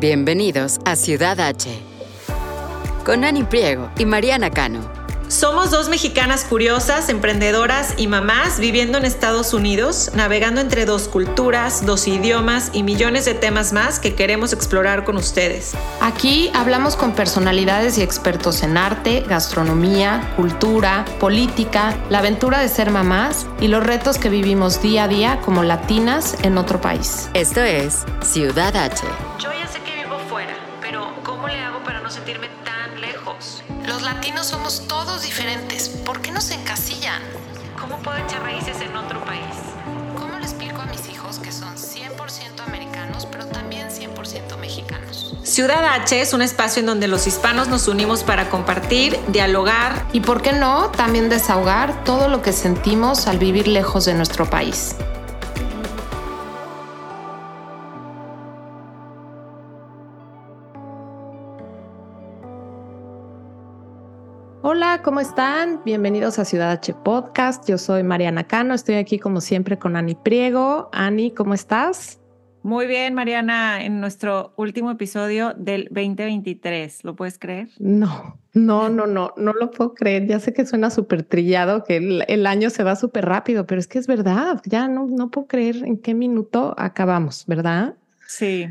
Bienvenidos a Ciudad H. Con Ani Priego y Mariana Cano. Somos dos mexicanas curiosas, emprendedoras y mamás viviendo en Estados Unidos, navegando entre dos culturas, dos idiomas y millones de temas más que queremos explorar con ustedes. Aquí hablamos con personalidades y expertos en arte, gastronomía, cultura, política, la aventura de ser mamás y los retos que vivimos día a día como latinas en otro país. Esto es Ciudad H. Ciudad H es un espacio en donde los hispanos nos unimos para compartir, dialogar Y por qué no, también desahogar todo lo que sentimos al vivir lejos de nuestro país. Hola, ¿cómo están? Bienvenidos a Ciudad H Podcast. Yo soy Mariana Cano, estoy aquí como siempre con Ani Priego. Ani, ¿cómo estás? Muy bien, Mariana, en nuestro último episodio del 2023, ¿lo puedes creer? No, no, no, no, no lo puedo creer. Ya sé que suena súper trillado, que el, el año se va súper rápido, pero es que es verdad. Ya no, no puedo creer en qué minuto acabamos, ¿verdad? Sí,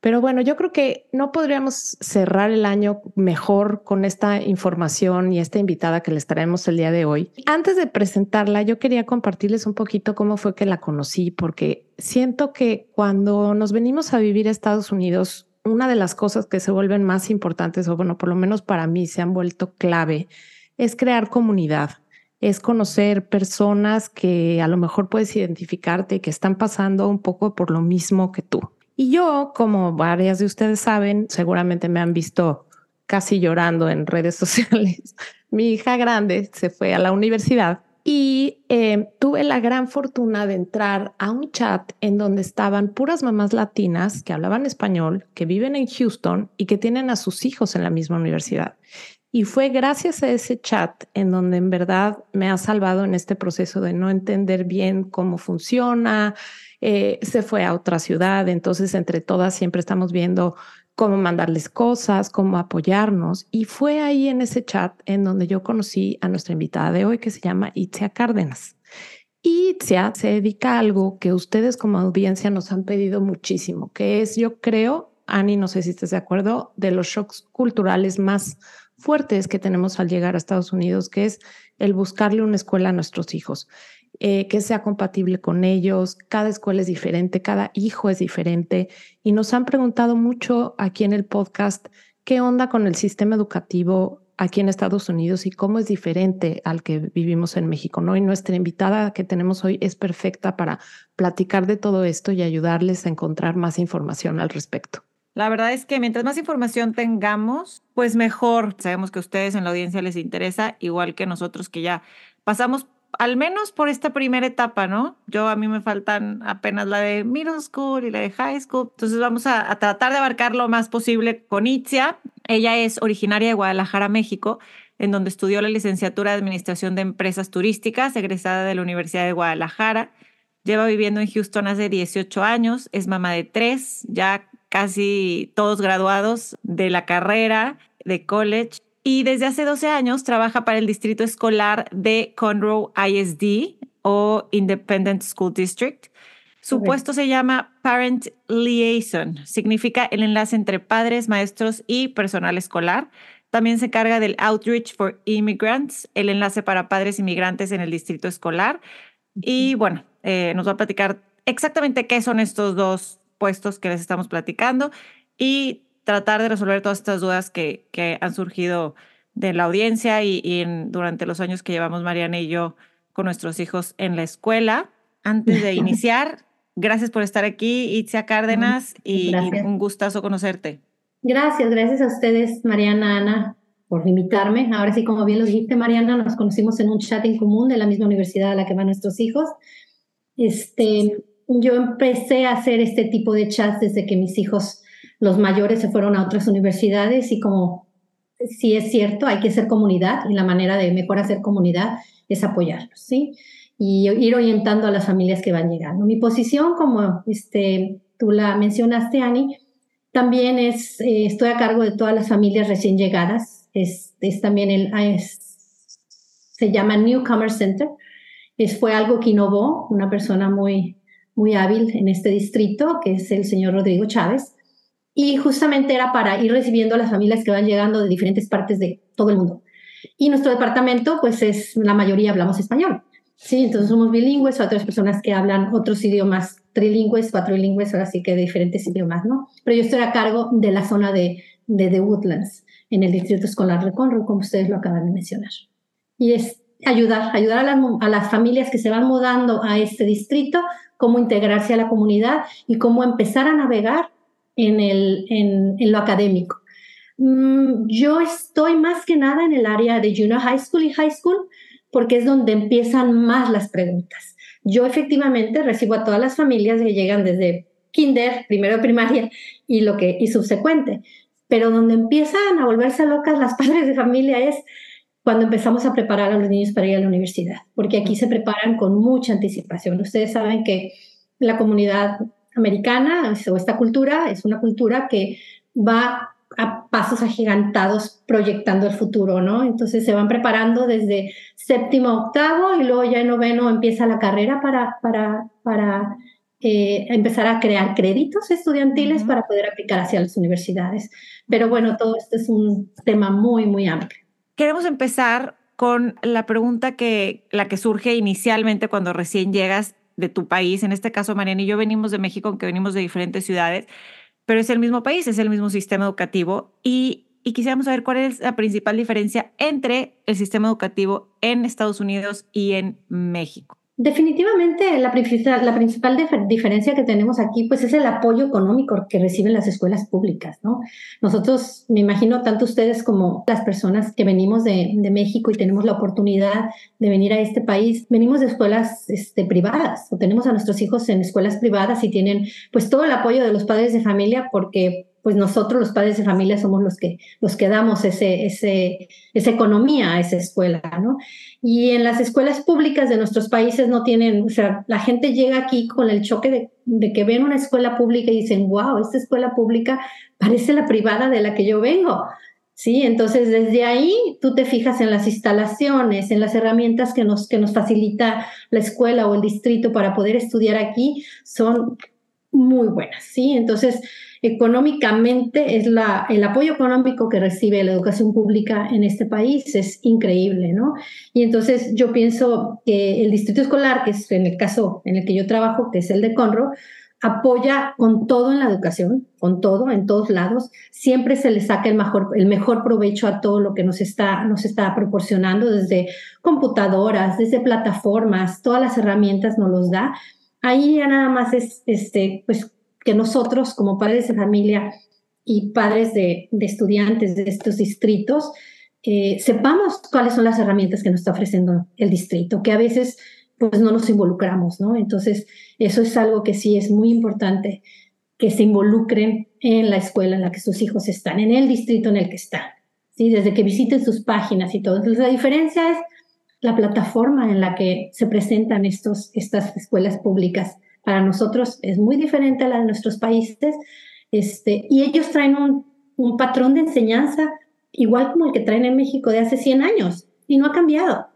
Pero bueno, yo creo que no podríamos cerrar el año mejor con esta información y esta invitada que les traemos el día de hoy. Antes de presentarla, yo quería compartirles un poquito cómo fue que la conocí, porque siento que cuando nos venimos a vivir a Estados Unidos, una de las cosas que se vuelven más importantes, o bueno, por lo menos para mí se han vuelto clave, es crear comunidad es conocer personas que a lo mejor puedes identificarte y que están pasando un poco por lo mismo que tú. Y yo, como varias de ustedes saben, seguramente me han visto casi llorando en redes sociales. Mi hija grande se fue a la universidad y eh, tuve la gran fortuna de entrar a un chat en donde estaban puras mamás latinas que hablaban español, que viven en Houston y que tienen a sus hijos en la misma universidad. Y fue gracias a ese chat en donde en verdad me ha salvado en este proceso de no entender bien cómo funciona. Eh, se fue a otra ciudad, entonces entre todas siempre estamos viendo cómo mandarles cosas, cómo apoyarnos. Y fue ahí en ese chat en donde yo conocí a nuestra invitada de hoy que se llama Itzia Cárdenas. Itzia se dedica a algo que ustedes como audiencia nos han pedido muchísimo, que es, yo creo, Ani, no sé si estás de acuerdo, de los shocks culturales más fuertes que tenemos al llegar a Estados Unidos, que es el buscarle una escuela a nuestros hijos, eh, que sea compatible con ellos. Cada escuela es diferente, cada hijo es diferente. Y nos han preguntado mucho aquí en el podcast qué onda con el sistema educativo aquí en Estados Unidos y cómo es diferente al que vivimos en México, ¿no? Y nuestra invitada que tenemos hoy es perfecta para platicar de todo esto y ayudarles a encontrar más información al respecto. La verdad es que mientras más información tengamos, pues mejor. Sabemos que a ustedes en la audiencia les interesa, igual que nosotros que ya pasamos al menos por esta primera etapa, ¿no? Yo a mí me faltan apenas la de middle school y la de high school. Entonces vamos a, a tratar de abarcar lo más posible con Itzia. Ella es originaria de Guadalajara, México, en donde estudió la licenciatura de Administración de Empresas Turísticas, egresada de la Universidad de Guadalajara. Lleva viviendo en Houston hace 18 años, es mamá de tres, ya casi todos graduados de la carrera de college y desde hace 12 años trabaja para el distrito escolar de Conroe ISD o Independent School District. Su puesto se llama Parent Liaison, significa el enlace entre padres, maestros y personal escolar. También se encarga del Outreach for Immigrants, el enlace para padres inmigrantes en el distrito escolar. Y bueno, eh, nos va a platicar exactamente qué son estos dos puestos que les estamos platicando y tratar de resolver todas estas dudas que, que han surgido de la audiencia y, y en- durante los años que llevamos Mariana y yo con nuestros hijos en la escuela. Antes de iniciar, gracias por estar aquí, Itzia Cárdenas, y, y un gustazo conocerte. Gracias, gracias a ustedes, Mariana, Ana, por invitarme. Ahora sí, como bien lo dijiste, Mariana, nos conocimos en un chat en común de la misma universidad a la que van nuestros hijos. Este, yo empecé a hacer este tipo de chats desde que mis hijos, los mayores, se fueron a otras universidades y como sí es cierto, hay que ser comunidad y la manera de mejor hacer comunidad es apoyarlos, ¿sí? Y ir orientando a las familias que van llegando. Mi posición, como este, tú la mencionaste, Ani, También es, eh, estoy a cargo de todas las familias recién llegadas. Es, es también el, se llama Newcomer Center. Es, fue algo que innovó una persona muy, muy hábil en este distrito, que es el señor Rodrigo Chávez. Y justamente era para ir recibiendo a las familias que van llegando de diferentes partes de todo el mundo. Y nuestro departamento, pues es la mayoría hablamos español. Sí, entonces somos bilingües, otras personas que hablan otros idiomas trilingües, cuatrilingües, ahora sí que de diferentes idiomas, ¿no? Pero yo estoy a cargo de la zona de, de The Woodlands, en el Distrito Escolar de Conroe, como ustedes lo acaban de mencionar. Y es ayudar, ayudar a las, a las familias que se van mudando a este distrito, cómo integrarse a la comunidad y cómo empezar a navegar en, lo académico. Mm, yo estoy más que nada en el área de junior high school y high school porque es donde empiezan más las preguntas. Yo efectivamente recibo a todas las familias que llegan desde kinder, primero de primaria y lo que y subsecuente, pero donde empiezan a volverse locas las padres de familia es cuando empezamos a preparar a los niños para ir a la universidad, porque aquí se preparan con mucha anticipación. Ustedes saben que la comunidad americana o esta cultura es una cultura que va a pasos agigantados proyectando el futuro, ¿no? Entonces se van preparando desde séptimo octavo y luego ya en noveno empieza la carrera para, para, para eh, empezar a crear créditos estudiantiles para poder aplicar hacia las universidades. Pero bueno, todo esto es un tema muy, muy amplio. Queremos empezar con la pregunta que la que surge inicialmente cuando recién llegas de tu país. En este caso, Mariana y yo venimos de México, aunque venimos de diferentes ciudades pero es el mismo país, es el mismo sistema educativo y, y quisiéramos saber cuál es la principal diferencia entre el sistema educativo en Estados Unidos y en México. Definitivamente la, la principal diferencia que tenemos aquí pues es el apoyo económico que reciben las escuelas públicas, ¿no? Nosotros, me imagino, tanto ustedes como las personas que venimos de, México y tenemos la oportunidad de venir a este país, venimos de escuelas este, privadas o tenemos a nuestros hijos en escuelas privadas y tienen pues todo el apoyo de los padres de familia porque pues nosotros los padres de familia somos los que, los que damos ese, ese, esa economía a esa escuela, ¿no? Y en las escuelas públicas de nuestros países no tienen, o sea, la gente llega aquí con el choque de, que ven una escuela pública y dicen, wow, esta escuela pública parece la privada de la que yo vengo. Sí, entonces desde ahí tú te fijas en las instalaciones, en las herramientas que nos, que nos facilita la escuela o el distrito para poder estudiar aquí, son muy buenas, ¿sí? Entonces, económicamente es la, el apoyo económico que recibe la educación pública en este país es increíble, ¿no? Y entonces yo pienso que el distrito escolar, que es en el caso en el que yo trabajo, que es el de Conro, apoya con todo en la educación, con todo, en todos lados. Siempre se le saca el mejor, el mejor provecho a todo lo que nos está, nos está proporcionando, desde computadoras, desde plataformas, todas las herramientas nos los da. Ahí ya nada más es, este, pues, que nosotros como padres de familia y padres de, estudiantes de estos distritos eh, sepamos cuáles son las herramientas que nos está ofreciendo el distrito, que a veces pues no nos involucramos, ¿no? Entonces, eso es algo que sí es muy importante, que se involucren en la escuela en la que sus hijos están, en el distrito en el que están, ¿sí? Desde que visiten sus páginas y todo. Entonces, la diferencia es la plataforma en la que se presentan estos, estas escuelas públicas para nosotros es muy diferente a la de nuestros países, este, y ellos traen un, patrón de enseñanza igual como el que traen en México de hace 100 años, y no ha cambiado.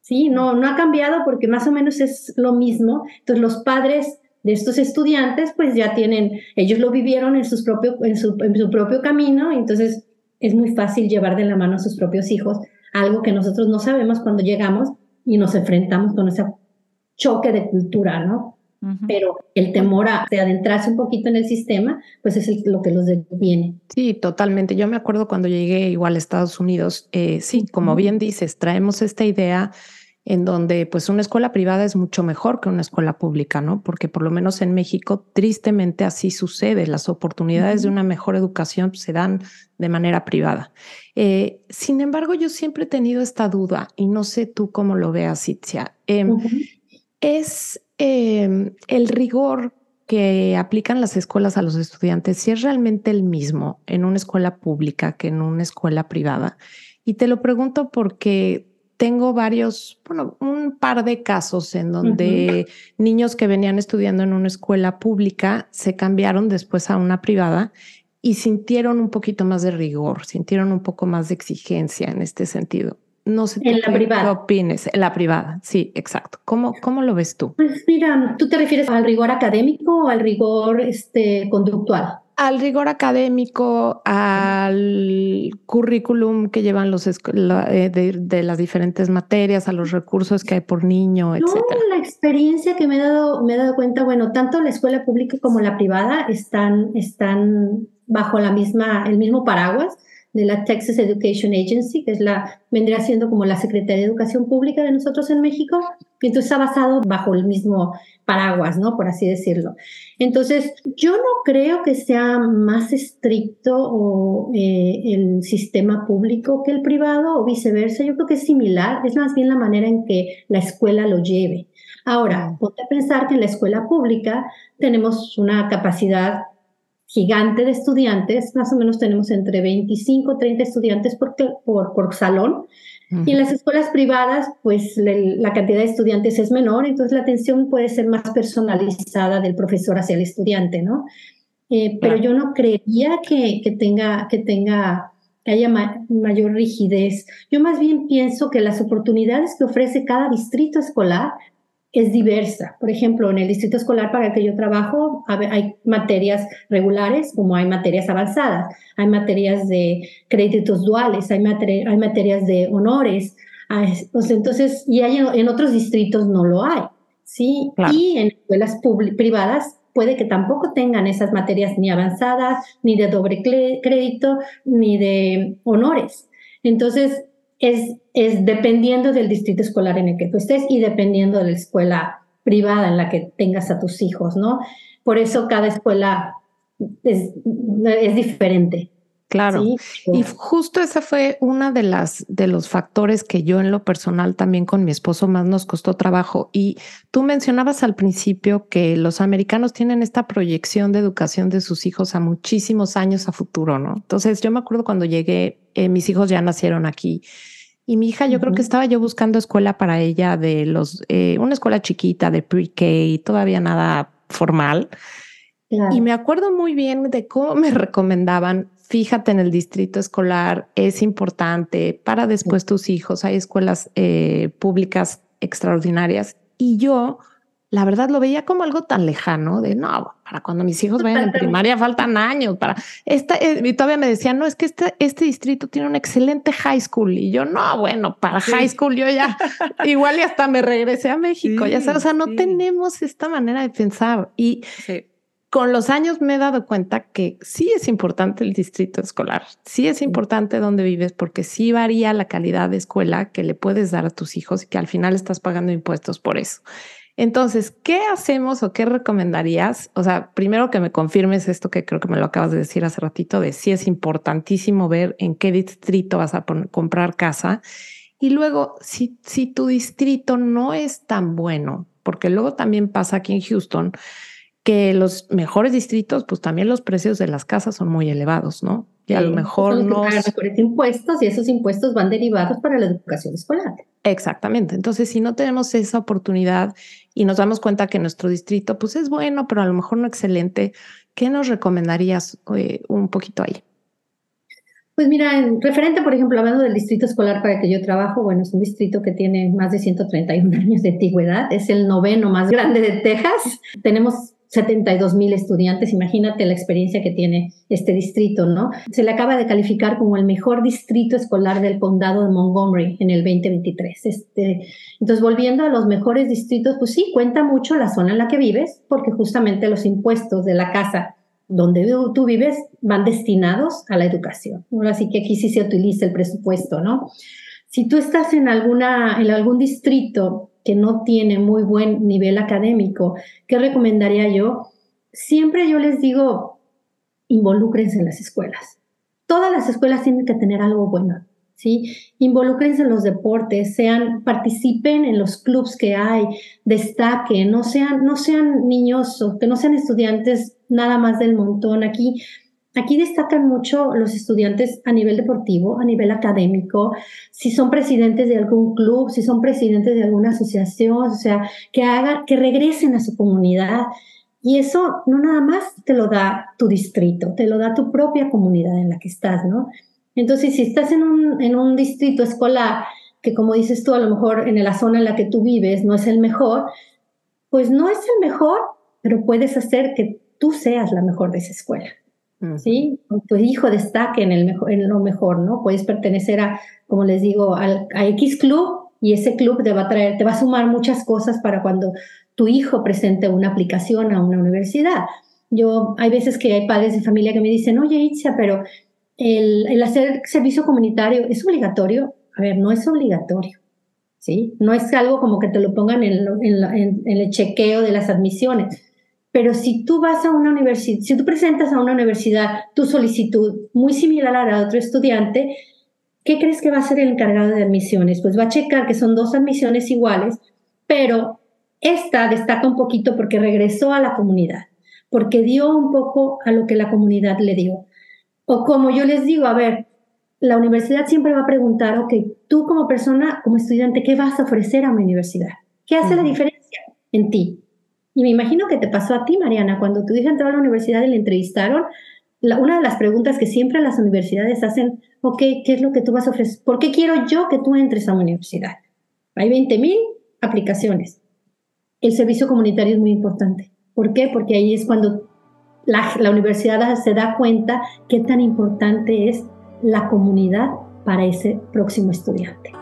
Sí, no, no ha cambiado porque más o menos es lo mismo. Entonces los padres de estos estudiantes pues ya tienen, ellos lo vivieron en, sus propio, en, su, en su propio camino, entonces es muy fácil llevar de la mano a sus propios hijos, algo que nosotros no sabemos cuando llegamos y nos enfrentamos con ese choque de cultura, ¿no? Pero el temor a adentrarse un poquito en el sistema, pues es lo que los detiene. Sí, totalmente. Yo me acuerdo cuando llegué igual a Estados Unidos, eh, sí, como bien dices, traemos esta idea en donde pues una escuela privada es mucho mejor que una escuela pública, ¿no? Porque por lo menos en México tristemente así sucede, las oportunidades de una mejor educación se dan de manera privada. Eh, sin embargo, yo siempre he tenido esta duda y no sé tú cómo lo veas, Itzia. Em, es Em, el rigor que aplican las escuelas a los estudiantes, si es realmente el mismo en una escuela pública que en una escuela privada. Y te lo pregunto porque tengo varios, bueno, un par de casos en donde niños que venían estudiando en una escuela pública se cambiaron después a una privada y sintieron un poquito más de rigor, sintieron un poco más de exigencia en este sentido. No sé en la privada. qué opines. En la privada, sí, exacto. ¿Cómo, ¿Cómo lo ves tú? Pues mira, ¿tú te refieres al rigor académico o al rigor este, conductual? al rigor académico, al currículum que llevan los eh, de, las diferentes materias, a los recursos que hay por niño, etc. la experiencia que me he dado, me he dado cuenta, bueno, tanto la escuela pública como la privada están, están bajo la misma, el mismo paraguas de la Texas Education Agency, que es la, vendría siendo como la Secretaría de Educación Pública de nosotros en México, y entonces está basado bajo el mismo paraguas, ¿no? Por así decirlo. Entonces, yo no creo que sea más estricto o, eh, el sistema público que el privado o viceversa. Yo creo que es similar, es más bien la manera en que la escuela lo lleve. Ahora, ponte a pensar que en la escuela pública tenemos una capacidad gigante de estudiantes, más o menos tenemos entre 25 y 30 estudiantes por, por, por salón, y en las escuelas privadas, pues la cantidad de estudiantes es menor, entonces la atención puede ser más personalizada del profesor hacia el estudiante, ¿no? Eh, pero yo no creería que, que, tenga, que tenga, que haya mayor rigidez. Yo más bien pienso que las oportunidades que ofrece cada distrito escolar es diversa. Por ejemplo, en el distrito escolar para el que yo trabajo hay materias regulares como hay materias avanzadas, hay materias de créditos duales, hay, hay materias de honores. Pues, entonces, y hay en, otros distritos no lo hay. ¿sí? Y en escuelas privadas puede que tampoco tengan esas materias ni avanzadas, ni de doble crédito, ni de honores. Entonces, es, es dependiendo del distrito escolar en el que tú estés y dependiendo de la escuela privada en la que tengas a tus hijos, ¿no? Por eso cada escuela es, es diferente. Claro. Y justo ese fue una de las de los factores que yo en lo personal también con mi esposo más nos costó trabajo. Y tú mencionabas al principio que los americanos tienen esta proyección de educación de sus hijos a muchísimos años a futuro, ¿no? Entonces yo me acuerdo cuando llegué, eh, mis hijos ya nacieron aquí. Y mi hija, yo creo que estaba yo buscando escuela para ella de los, eh, una escuela chiquita de pre-K, todavía nada formal. Y me acuerdo muy bien de cómo me recomendaban fíjate en el distrito escolar, es importante para después tus hijos. Hay escuelas eh, públicas extraordinarias y yo, la verdad, lo veía como algo tan lejano de no, para cuando mis hijos vayan en primaria faltan años para esta. Eh, y todavía me decían, no, es que este, este distrito tiene un excelente high school. Y yo, no, bueno, para high school yo ya igual y hasta me regresé a México. ya sabes, o sea, no tenemos esta manera de pensar y con los años me he dado cuenta que sí es importante el distrito escolar, sí es importante dónde vives porque sí varía la calidad de escuela que le puedes dar a tus hijos y que al final estás pagando impuestos por eso. Entonces, ¿qué hacemos o qué recomendarías? O sea, primero que me confirmes esto que creo que me lo acabas de decir hace ratito, de si es importantísimo ver en qué distrito vas a comprar casa. Y luego, si, si tu distrito no es tan bueno, porque luego también pasa aquí en Houston, que los mejores distritos, pues también los precios de las casas son muy elevados, ¿no? Y a lo mejor no. mejores impuestos y esos impuestos van derivados para la educación escolar. Exactamente. Entonces, si no tenemos esa oportunidad y nos damos cuenta que nuestro distrito, pues es bueno, pero a lo mejor no excelente, ¿qué nos recomendarías eh, un poquito ahí? Pues mira, en referente, por ejemplo, hablando del distrito escolar para el que yo trabajo, bueno, es un distrito que tiene más de 131 años de antigüedad, es el noveno más grande de Texas. Tenemos 72 mil estudiantes, imagínate la experiencia que tiene este distrito, ¿no? Se le acaba de calificar como el mejor distrito escolar del condado de Montgomery en el 2023. Este, entonces, volviendo a los mejores distritos, pues sí, cuenta mucho la zona en la que vives, porque justamente los impuestos de la casa donde tú vives van destinados a la educación. Así que aquí sí se utiliza el presupuesto, ¿no? Si tú estás en, alguna, en algún distrito que no tiene muy buen nivel académico, ¿qué recomendaría yo? Siempre yo les digo, involúcrense en las escuelas. Todas las escuelas tienen que tener algo bueno, ¿sí? Involúcrense en los deportes, sean, participen en los clubs que hay, destaquen, no sean, no sean niños que no sean estudiantes nada más del montón. Aquí Aquí destacan mucho los estudiantes a nivel deportivo, a nivel académico, si son presidentes de algún club, si son presidentes de alguna asociación, o sea, que hagan, que regresen a su comunidad, Y eso no nada más te lo da tu distrito, te lo da tu propia comunidad en la que estás, ¿no? Entonces, si estás en un, en un distrito escolar que, como dices tú, a lo mejor en la zona en la que tú vives no es el mejor, pues no es el mejor, pero puedes hacer que tú seas la mejor de esa escuela. ¿Sí? Tu hijo destaque en, el mejor, en lo mejor, ¿no? Puedes pertenecer a, como les digo, al, a X club y ese club te va a traer, te va a sumar muchas cosas para cuando tu hijo presente una aplicación a una universidad. Yo, hay veces que hay padres de familia que me dicen, oye, Itzia, pero el, hacer servicio comunitario es obligatorio. A ver, no es obligatorio, ¿sí? No es algo como que te lo pongan en el chequeo de las admisiones. Pero si tú vas a una universidad, si tú presentas a una universidad tu solicitud muy similar a la de otro estudiante, ¿qué crees que va a ser el encargado de admisiones? Pues va a checar que son dos admisiones iguales, pero esta destaca un poquito porque regresó a la comunidad, porque dio un poco a lo que la comunidad le dio. O como yo les digo, a ver, la universidad siempre va a preguntar, ok, tú como persona, como estudiante, ¿qué vas a ofrecer a mi universidad? ¿Qué hace la diferencia en ti? Y me imagino que te pasó a ti, Mariana, cuando tu hija entró a la universidad y le entrevistaron, una de las preguntas que siempre las universidades hacen, ok, ¿qué es lo que tú vas a ofrecer? ¿Por qué quiero yo que tú entres a una universidad? Hay 20.000 aplicaciones. El servicio comunitario es muy importante. ¿Por qué? Porque ahí es cuando la, la universidad se da cuenta qué tan importante es la comunidad para ese próximo estudiante.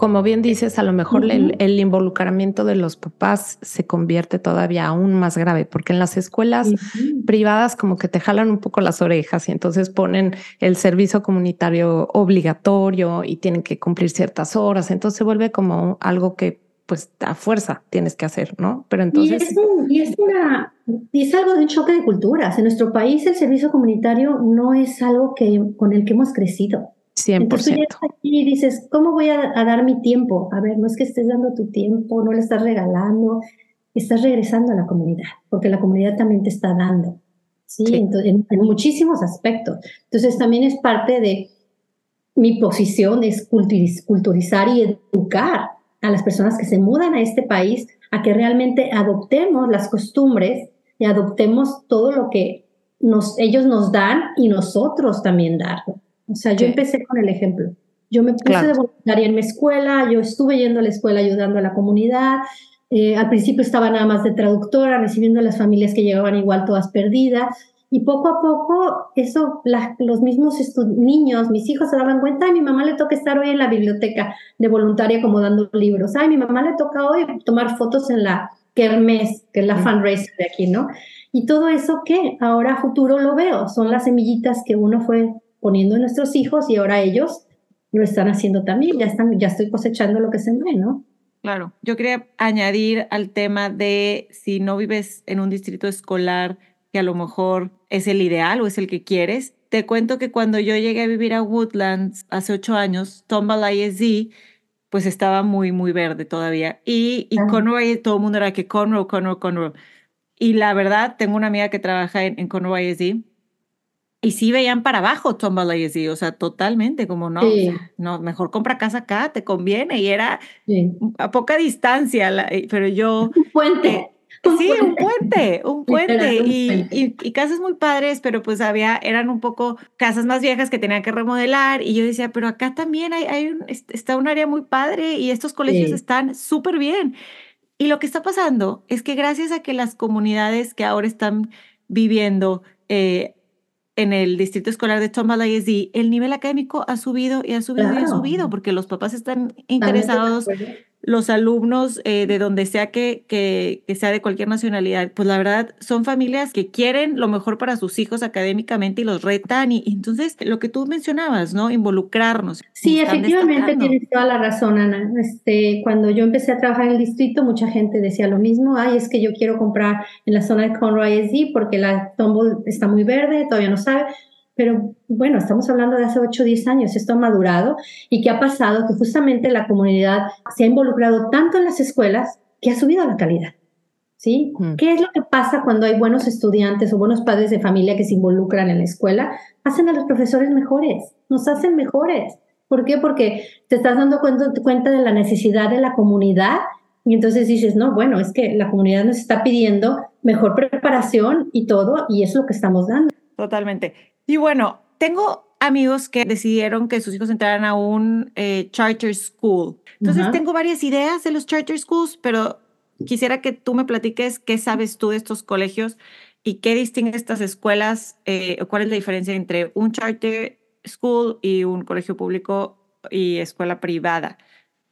Como bien dices, a lo mejor el, involucramiento de los papás se convierte todavía aún más grave, porque en las escuelas privadas como que te jalan un poco las orejas y entonces ponen el servicio comunitario obligatorio y tienen que cumplir ciertas horas, entonces se vuelve como algo que pues a fuerza tienes que hacer, ¿no? Pero entonces... Y es, una, y es algo de un choque de culturas. En nuestro país el servicio comunitario no es algo que, con el que hemos crecido. 100%. Entonces aquí y dices, ¿cómo voy a, dar mi tiempo? A ver, no es que estés dando tu tiempo, no le estás regalando, estás regresando a la comunidad, porque la comunidad también te está dando, ¿sí? en, muchísimos aspectos. Entonces también es parte de mi posición, es culturizar y educar a las personas que se mudan a este país a que realmente adoptemos las costumbres y adoptemos todo lo que nos, ellos nos dan y nosotros también darlo. O sea, yo empecé con el ejemplo. Yo me puse de voluntaria en mi escuela, yo estuve yendo a la escuela ayudando a la comunidad. Eh, al principio estaba nada más de traductora, recibiendo a las familias que llegaban igual todas perdidas. Y poco a poco, eso, los mismos niños, mis hijos se daban cuenta, ay, mi mamá le toca estar hoy en la biblioteca de voluntaria como dando libros, ay, mi mamá le toca hoy tomar fotos en la Kermés, que es la fundraiser de aquí, ¿no? Y todo eso que ahora a futuro lo veo, son las semillitas que uno fue poniendo en nuestros hijos y ahora ellos lo están haciendo también, ya, están, ya estoy cosechando lo que sembré, ¿no? Claro, yo quería añadir al tema de si no vives en un distrito escolar que a lo mejor es el ideal o es el que quieres. Te cuento que cuando yo llegué a vivir a Woodlands hace ocho años, Tomball ISD, pues estaba muy, muy verde todavía. Y, y Conroe, todo el mundo era que Conroe, Conroe, Conroe. Y la verdad, tengo una amiga que trabaja en, en Conroe ISD y sí veían para abajo Tombalay así, o sea, totalmente, como no, no, mejor compra casa acá, te conviene, y era a poca distancia, pero yo... Un puente. Eh, sí, un puente, un puente, y, y, casas muy padres, pero pues había, eran un poco casas más viejas que tenían que remodelar, y yo decía, pero acá también hay, hay un, está un área muy padre, y estos colegios están súper bien. Y lo que está pasando es que gracias a que las comunidades que ahora están viviendo eh, en el distrito escolar de Tomball ISD, el nivel académico ha subido y ha subido y ha subido porque los papás están interesados los alumnos eh, de donde sea que, que, sea de cualquier nacionalidad, pues la verdad son familias que quieren lo mejor para sus hijos académicamente y los retan. Y, entonces, lo que tú mencionabas, ¿no? Involucrarnos. Sí, efectivamente tienes toda la razón, Ana. Este, cuando yo empecé a trabajar en el distrito, mucha gente decía lo mismo. Ay, es que yo quiero comprar en la zona de Conroy SD porque la Tumble está muy verde, todavía no sabe pero bueno, estamos hablando de hace 8 o 10 años, esto ha madurado y qué ha pasado que justamente la comunidad se ha involucrado tanto en las escuelas que ha subido la calidad. ¿Sí? Mm. ¿Qué es lo que pasa cuando hay buenos estudiantes o buenos padres de familia que se involucran en la escuela? Hacen a los profesores mejores, nos hacen mejores. ¿Por qué? Porque te estás dando cuenta, cuenta de la necesidad de la comunidad y entonces dices, no, bueno, es que la comunidad nos está pidiendo mejor preparación y todo, y es lo que estamos dando. Totalmente. Y bueno, tengo amigos que decidieron que sus hijos entraran a un eh, charter school. Entonces, tengo varias ideas de los charter schools, pero quisiera que tú me platiques qué sabes tú de estos colegios y qué distingue estas escuelas, eh, cuál es la diferencia entre un charter school y un colegio público y escuela privada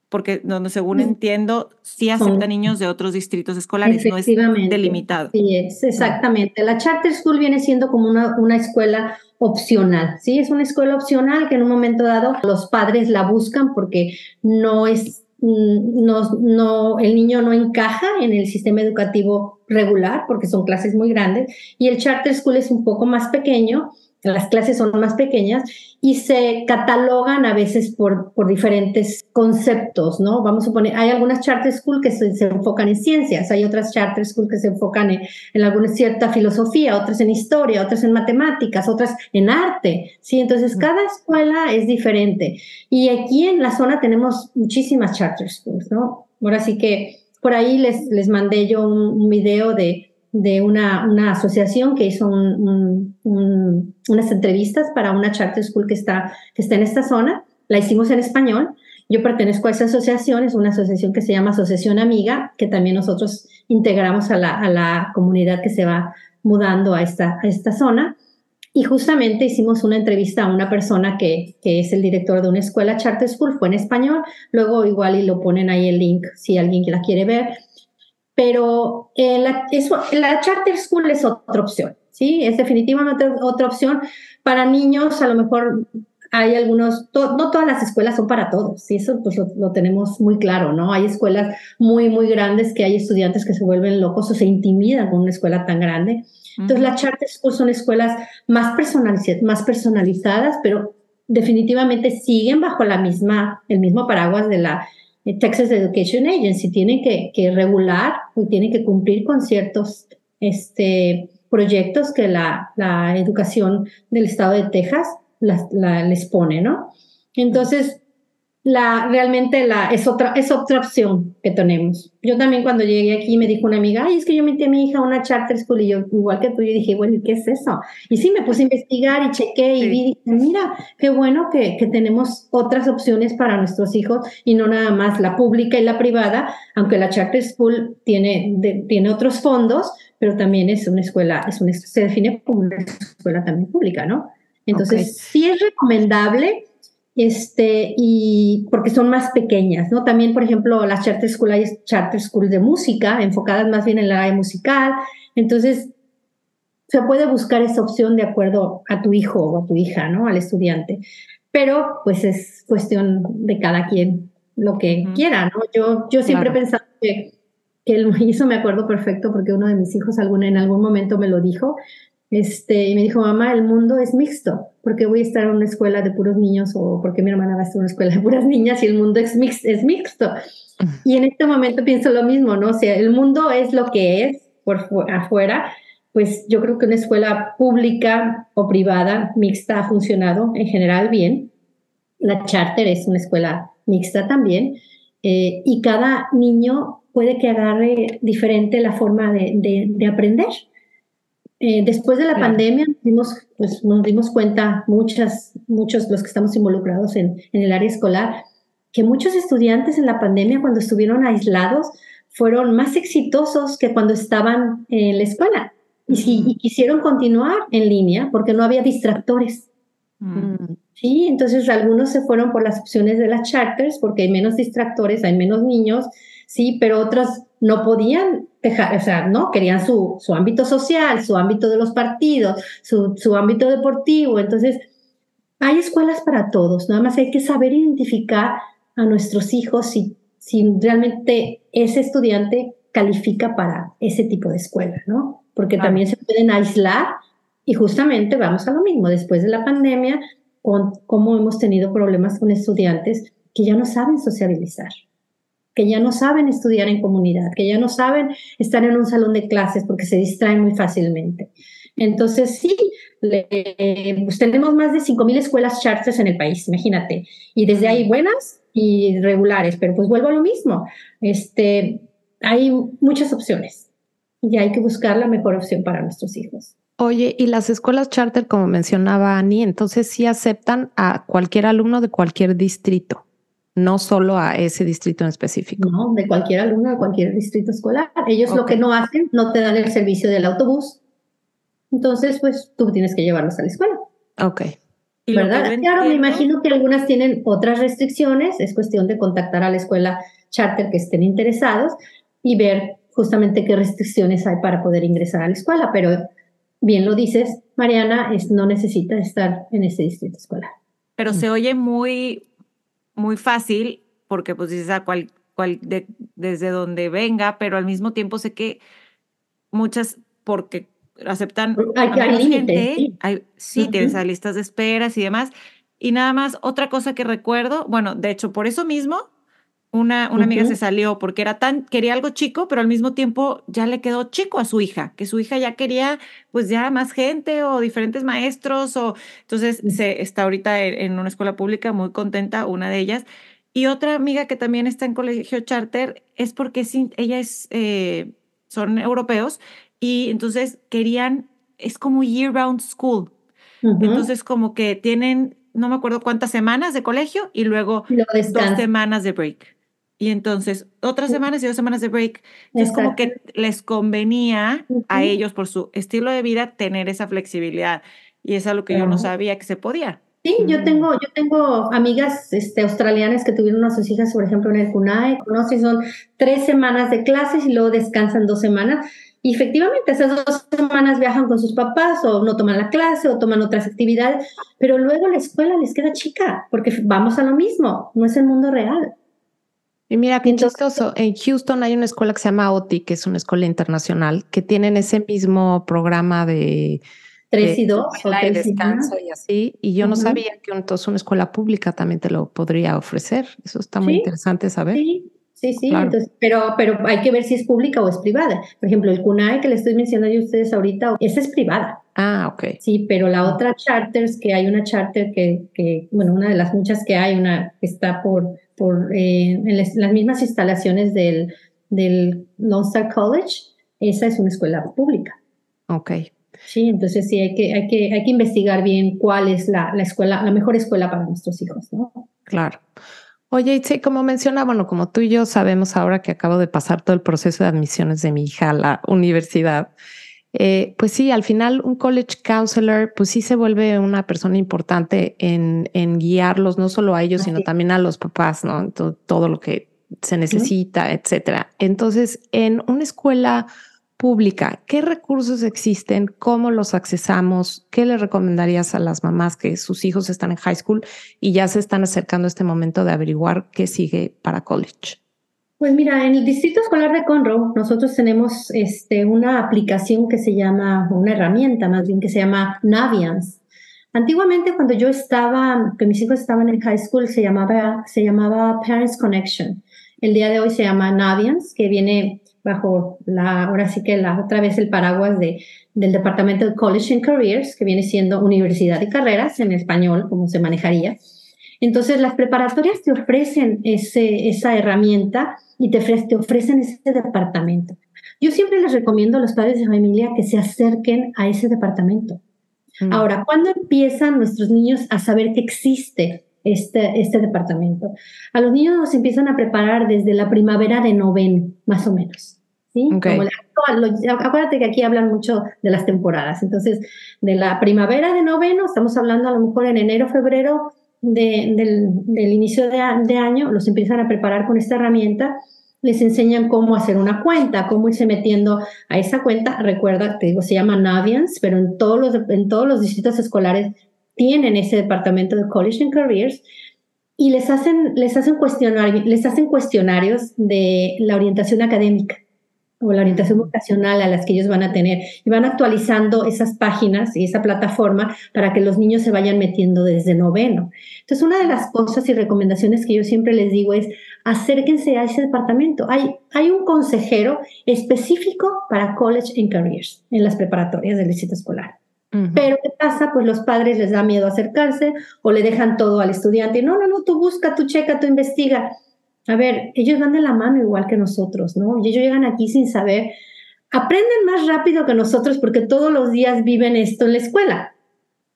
porque donde según entiendo, sí acepta niños de otros distritos escolares, no es delimitado. Sí, es exactamente. La charter school viene siendo como una, una escuela opcional, ¿sí? Es una escuela opcional que en un momento dado los padres la buscan porque no es, mm, no, no, el niño no encaja en el sistema educativo regular porque son clases muy grandes y el charter school es un poco más pequeño las clases son más pequeñas y se catalogan a veces por, por diferentes conceptos, ¿no? Vamos a suponer, hay algunas charter school que se, enfocan en ciencias, hay otras charter school que se enfocan en, en, alguna cierta filosofía, otras en historia, otras en matemáticas, otras en arte, ¿sí? Entonces, cada escuela es diferente. Y aquí en la zona tenemos muchísimas charter schools, ¿no? Ahora sí que por ahí les, les mandé yo un video de de una, una asociación que hizo unas entrevistas para una charter school que está, que está en esta zona. La hicimos en español. Yo pertenezco a esa asociación, es una asociación que se llama Asociación Amiga, que también nosotros integramos a la, a la comunidad que se va mudando a esta, a esta zona. Y justamente hicimos una entrevista a una persona que, que, es el director de una escuela charter school, fue en español, luego igual y lo ponen ahí el link si alguien la quiere ver pero eh, la, eso, la charter school es otra opción, ¿sí? Es definitivamente otra opción para niños, a lo mejor hay algunos, no todas las escuelas son para todos, ¿sí? Eso pues lo, tenemos muy claro, ¿no? Hay escuelas muy, muy grandes que hay estudiantes que se vuelven locos o se intimidan con una escuela tan grande. Entonces, las charter school son escuelas más, personalizadas, más personalizadas, pero definitivamente siguen bajo la misma, el mismo paraguas de la Texas Education Agency tiene que, regular y tiene que cumplir con ciertos este, proyectos que la, la educación del estado de Texas les pone, ¿no? Entonces, la, realmente la, es, otra, es otra opción que tenemos. Yo también cuando llegué aquí me dijo una amiga, ay, es que yo metí a mi hija a una charter school y yo, igual que tú, yo dije, bueno, ¿qué es eso? Y sí, me puse a investigar y chequé y vi, mira, qué bueno que, que tenemos otras opciones para nuestros hijos y no nada más la pública y la privada, aunque la charter school tiene, tiene otros fondos, pero también es una escuela, es una, se define como una escuela también pública, ¿no? Entonces, sí es recomendable este, y porque son más pequeñas, ¿no? También, por ejemplo, las charter school hay charter school de música, enfocadas más bien en la área musical, entonces se puede buscar esa opción de acuerdo a tu hijo o a tu hija, ¿no? Al estudiante, pero pues es cuestión de cada quien lo que quiera, ¿no? Yo, yo siempre he pensado que, que y eso me acuerdo perfecto porque uno de mis hijos algún, en algún momento me lo dijo, este, y me dijo, mamá, el mundo es mixto, porque voy a estar en una escuela de puros niños o porque mi hermana va a estar en una escuela de puras niñas y el mundo es, mix, es mixto. Y en este momento pienso lo mismo, ¿no? O sea, el mundo es lo que es por afuera, pues yo creo que una escuela pública o privada mixta ha funcionado en general bien. La charter es una escuela mixta también. Eh, y cada niño puede que agarre diferente la forma de, de, de aprender. Eh, después de la pandemia nos dimos, pues, nos dimos cuenta, muchas, muchos los que estamos involucrados en, en, el área escolar, que muchos estudiantes en la pandemia, cuando estuvieron aislados, fueron más exitosos que cuando estaban en la escuela y, si, quisieron continuar en línea porque no había distractores. Mm. Sí, entonces algunos se fueron por las opciones de las charters porque hay menos distractores, hay menos niños, sí, pero otros no podían dejar, o sea, ¿no? Querían su, su ámbito social, su ámbito de los partidos, su, su ámbito deportivo. Entonces, hay escuelas para todos, nada más hay que saber identificar a nuestros hijos si, si realmente ese estudiante califica para ese tipo de escuela, ¿no? Porque también se pueden aislar y justamente vamos a lo mismo, después de la pandemia, con cómo hemos tenido problemas con estudiantes que ya no saben sociabilizar que ya no saben estudiar en comunidad, que ya no saben estar en un salón de clases porque se distraen muy fácilmente. Entonces, sí, pues tenemos más de 5.000 escuelas charters en el país, imagínate. Y desde ahí buenas y regulares, pero pues vuelvo a lo mismo. Este, hay muchas opciones y hay que buscar la mejor opción para nuestros hijos. Oye, y las escuelas charter, como mencionaba Ani, entonces sí aceptan a cualquier alumno de cualquier distrito, no solo a ese distrito en específico. No, de cualquier alumno de cualquier distrito escolar. Ellos lo que no hacen, no te dan el servicio del autobús. Entonces, pues tú tienes que llevarlos a la escuela. Ok. ¿Verdad? Claro, me imagino que algunas tienen otras restricciones. Es cuestión de contactar a la escuela charter que estén interesados y ver justamente qué restricciones hay para poder ingresar a la escuela. Pero bien lo dices, Mariana, es, no necesita estar en ese distrito escolar. Pero se oye muy, muy fácil porque pues dices a ah, cual, cual desde donde venga, pero al mismo tiempo sé que muchas, porque aceptan hay, hay gente, sí, hay, sí tienes a listas de esperas y demás. Y nada más, otra cosa que recuerdo, bueno, de hecho, por eso mismo, una, una amiga se salió porque era tan, quería algo chico, pero al mismo tiempo ya le quedó chico a su hija, que su hija ya quería pues ya más gente o diferentes maestros o entonces se está ahorita en, una escuela pública muy contenta, una de ellas. Y otra amiga que también está en colegio charter es porque ella es, eh, son europeos y entonces querían, es como year round school. Entonces como que tienen, no me acuerdo cuántas semanas de colegio y luego dos semanas de break. Y entonces otras semanas y dos semanas de break. Es como que les convenía a ellos por su estilo de vida tener esa flexibilidad. Y es algo que yo no sabía que se podía. Sí, yo tengo, yo tengo amigas este, australianas que tuvieron a sus hijas, por ejemplo, en el CUNAE, conoces, son tres semanas de clases y luego descansan dos semanas. Y efectivamente, esas dos semanas viajan con sus papás o no toman la clase o toman otras actividades, pero luego la escuela les queda chica, porque vamos a lo mismo, no es el mundo real. Y mira, qué chistoso. En Houston hay una escuela que se llama OTI, que es una escuela internacional, que tienen ese mismo programa de... Tres y dos. O descanso y así. Y yo no sabía que entonces una escuela pública también te lo podría ofrecer. Eso está muy interesante saber. Sí, Sí, sí, entonces, pero, pero hay que ver si es pública o es privada. Por ejemplo, el CUNAE que le estoy mencionando a ustedes ahorita, esa es privada. Ah, ok. Sí, pero la ah. otra charters, que hay una charter que, que, bueno, una de las muchas que hay, una que está por, por eh, en las, mismas instalaciones del, del Lone Star College, esa es una escuela pública. Ok. Sí, entonces sí, hay que, hay que, hay que investigar bien cuál es la, la escuela, la mejor escuela para nuestros hijos, ¿no? Claro. Oye, Itze, como menciona, bueno, como tú y yo sabemos ahora que acabo de pasar todo el proceso de admisiones de mi hija a la universidad, eh, pues sí, al final un college counselor, pues sí se vuelve una persona importante en, en guiarlos, no solo a ellos, sino también a los papás, ¿no? Todo, todo lo que se necesita, etcétera. Entonces, en una escuela pública, ¿qué recursos existen? ¿Cómo los accesamos? ¿Qué le recomendarías a las mamás que sus hijos están en high school y ya se están acercando a este momento de averiguar qué sigue para college? Pues mira, en el Distrito Escolar de Conroe nosotros tenemos este, una aplicación que se llama, una herramienta más bien que se llama Naviance. Antiguamente cuando yo estaba, que mis hijos estaban en high school, se llamaba, se llamaba Parents Connection. El día de hoy se llama Naviance, que viene bajo la, ahora sí que la otra vez el paraguas de, del Departamento de College and Careers, que viene siendo Universidad y Carreras en español, como se manejaría. Entonces, las preparatorias te ofrecen ese, esa herramienta y te, te ofrecen ese departamento. Yo siempre les recomiendo a los padres de familia que se acerquen a ese departamento. Mm. Ahora, ¿cuándo empiezan nuestros niños a saber que existe este, este departamento? A los niños nos empiezan a preparar desde la primavera de noveno, más o menos. ¿sí? acuérdate que aquí hablan mucho de las temporadas. Entonces, de la primavera de noveno, estamos hablando a lo mejor en enero, febrero del, del, inicio de, de, año, los empiezan a preparar con esta herramienta. Les enseñan cómo hacer una cuenta, cómo irse metiendo a esa cuenta. Recuerda, te digo, se llama Navians, pero en todos los, en todos los distritos escolares tienen ese departamento de College and Careers y les hacen, les hacen, cuestionar, les hacen cuestionarios de la orientación académica. O la orientación vocacional a las que ellos van a tener y van actualizando esas páginas y esa plataforma para que los niños se vayan metiendo desde noveno. Entonces, una de las cosas y recomendaciones que yo siempre les digo es acérquense a ese departamento. Hay, hay un consejero específico para college and careers en las preparatorias del distrito escolar. Pero ¿qué pasa? Pues los padres les da miedo acercarse o le dejan todo al estudiante. No, no, no, tú busca, tú checa, tú investiga. A ver, ellos van de la mano igual que nosotros, ¿no? Y ellos llegan aquí sin saber. Aprenden más rápido que nosotros porque todos los días viven esto en la escuela.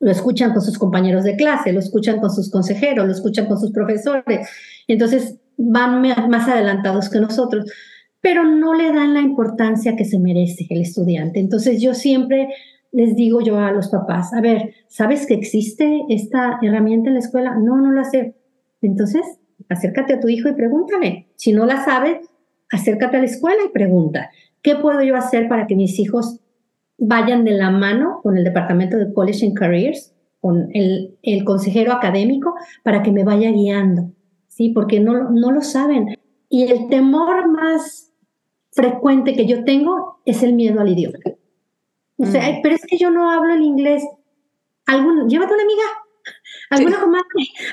Lo escuchan con sus compañeros de clase, lo escuchan con sus consejeros, lo escuchan con sus profesores. Entonces van más adelantados que nosotros, pero no le dan la importancia que se merece el estudiante. Entonces yo siempre les digo yo a los papás, a ver, ¿sabes que existe esta herramienta en la escuela? No, no la sé. Entonces, acércate a tu hijo y pregúntale. Si no la sabes, acércate a la escuela y pregunta, ¿qué puedo yo hacer para que mis hijos vayan de la mano con el departamento de College and Careers, con el, el consejero académico, para que me vaya guiando? ¿Sí? Porque no, no lo saben. Y el temor más frecuente que yo tengo es el miedo al idioma. O sea, mm. pero es que yo no hablo el inglés. ¿Algún, llévate una amiga, alguna comadre,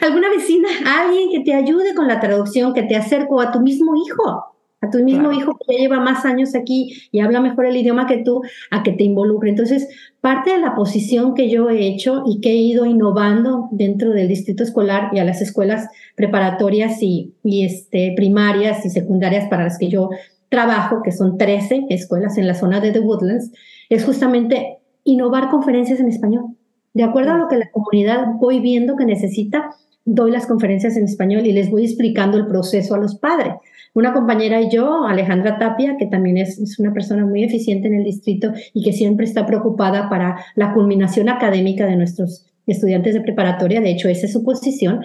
alguna vecina, alguien que te ayude con la traducción, que te acerque a tu mismo hijo, a tu mismo hijo que ya lleva más años aquí y habla mejor el idioma que tú, a que te involucre. Entonces, parte de la posición que yo he hecho y que he ido innovando dentro del distrito escolar y a las escuelas preparatorias y, y este, primarias y secundarias para las que yo trabajo, que son 13 escuelas en la zona de The Woodlands, es justamente innovar conferencias en español. De acuerdo a lo que la comunidad voy viendo que necesita, doy las conferencias en español y les voy explicando el proceso a los padres. Una compañera y yo, Alejandra Tapia, que también es, es, una persona muy eficiente en el distrito y que siempre está preocupada para la culminación académica de nuestros estudiantes de preparatoria, de hecho esa es su posición,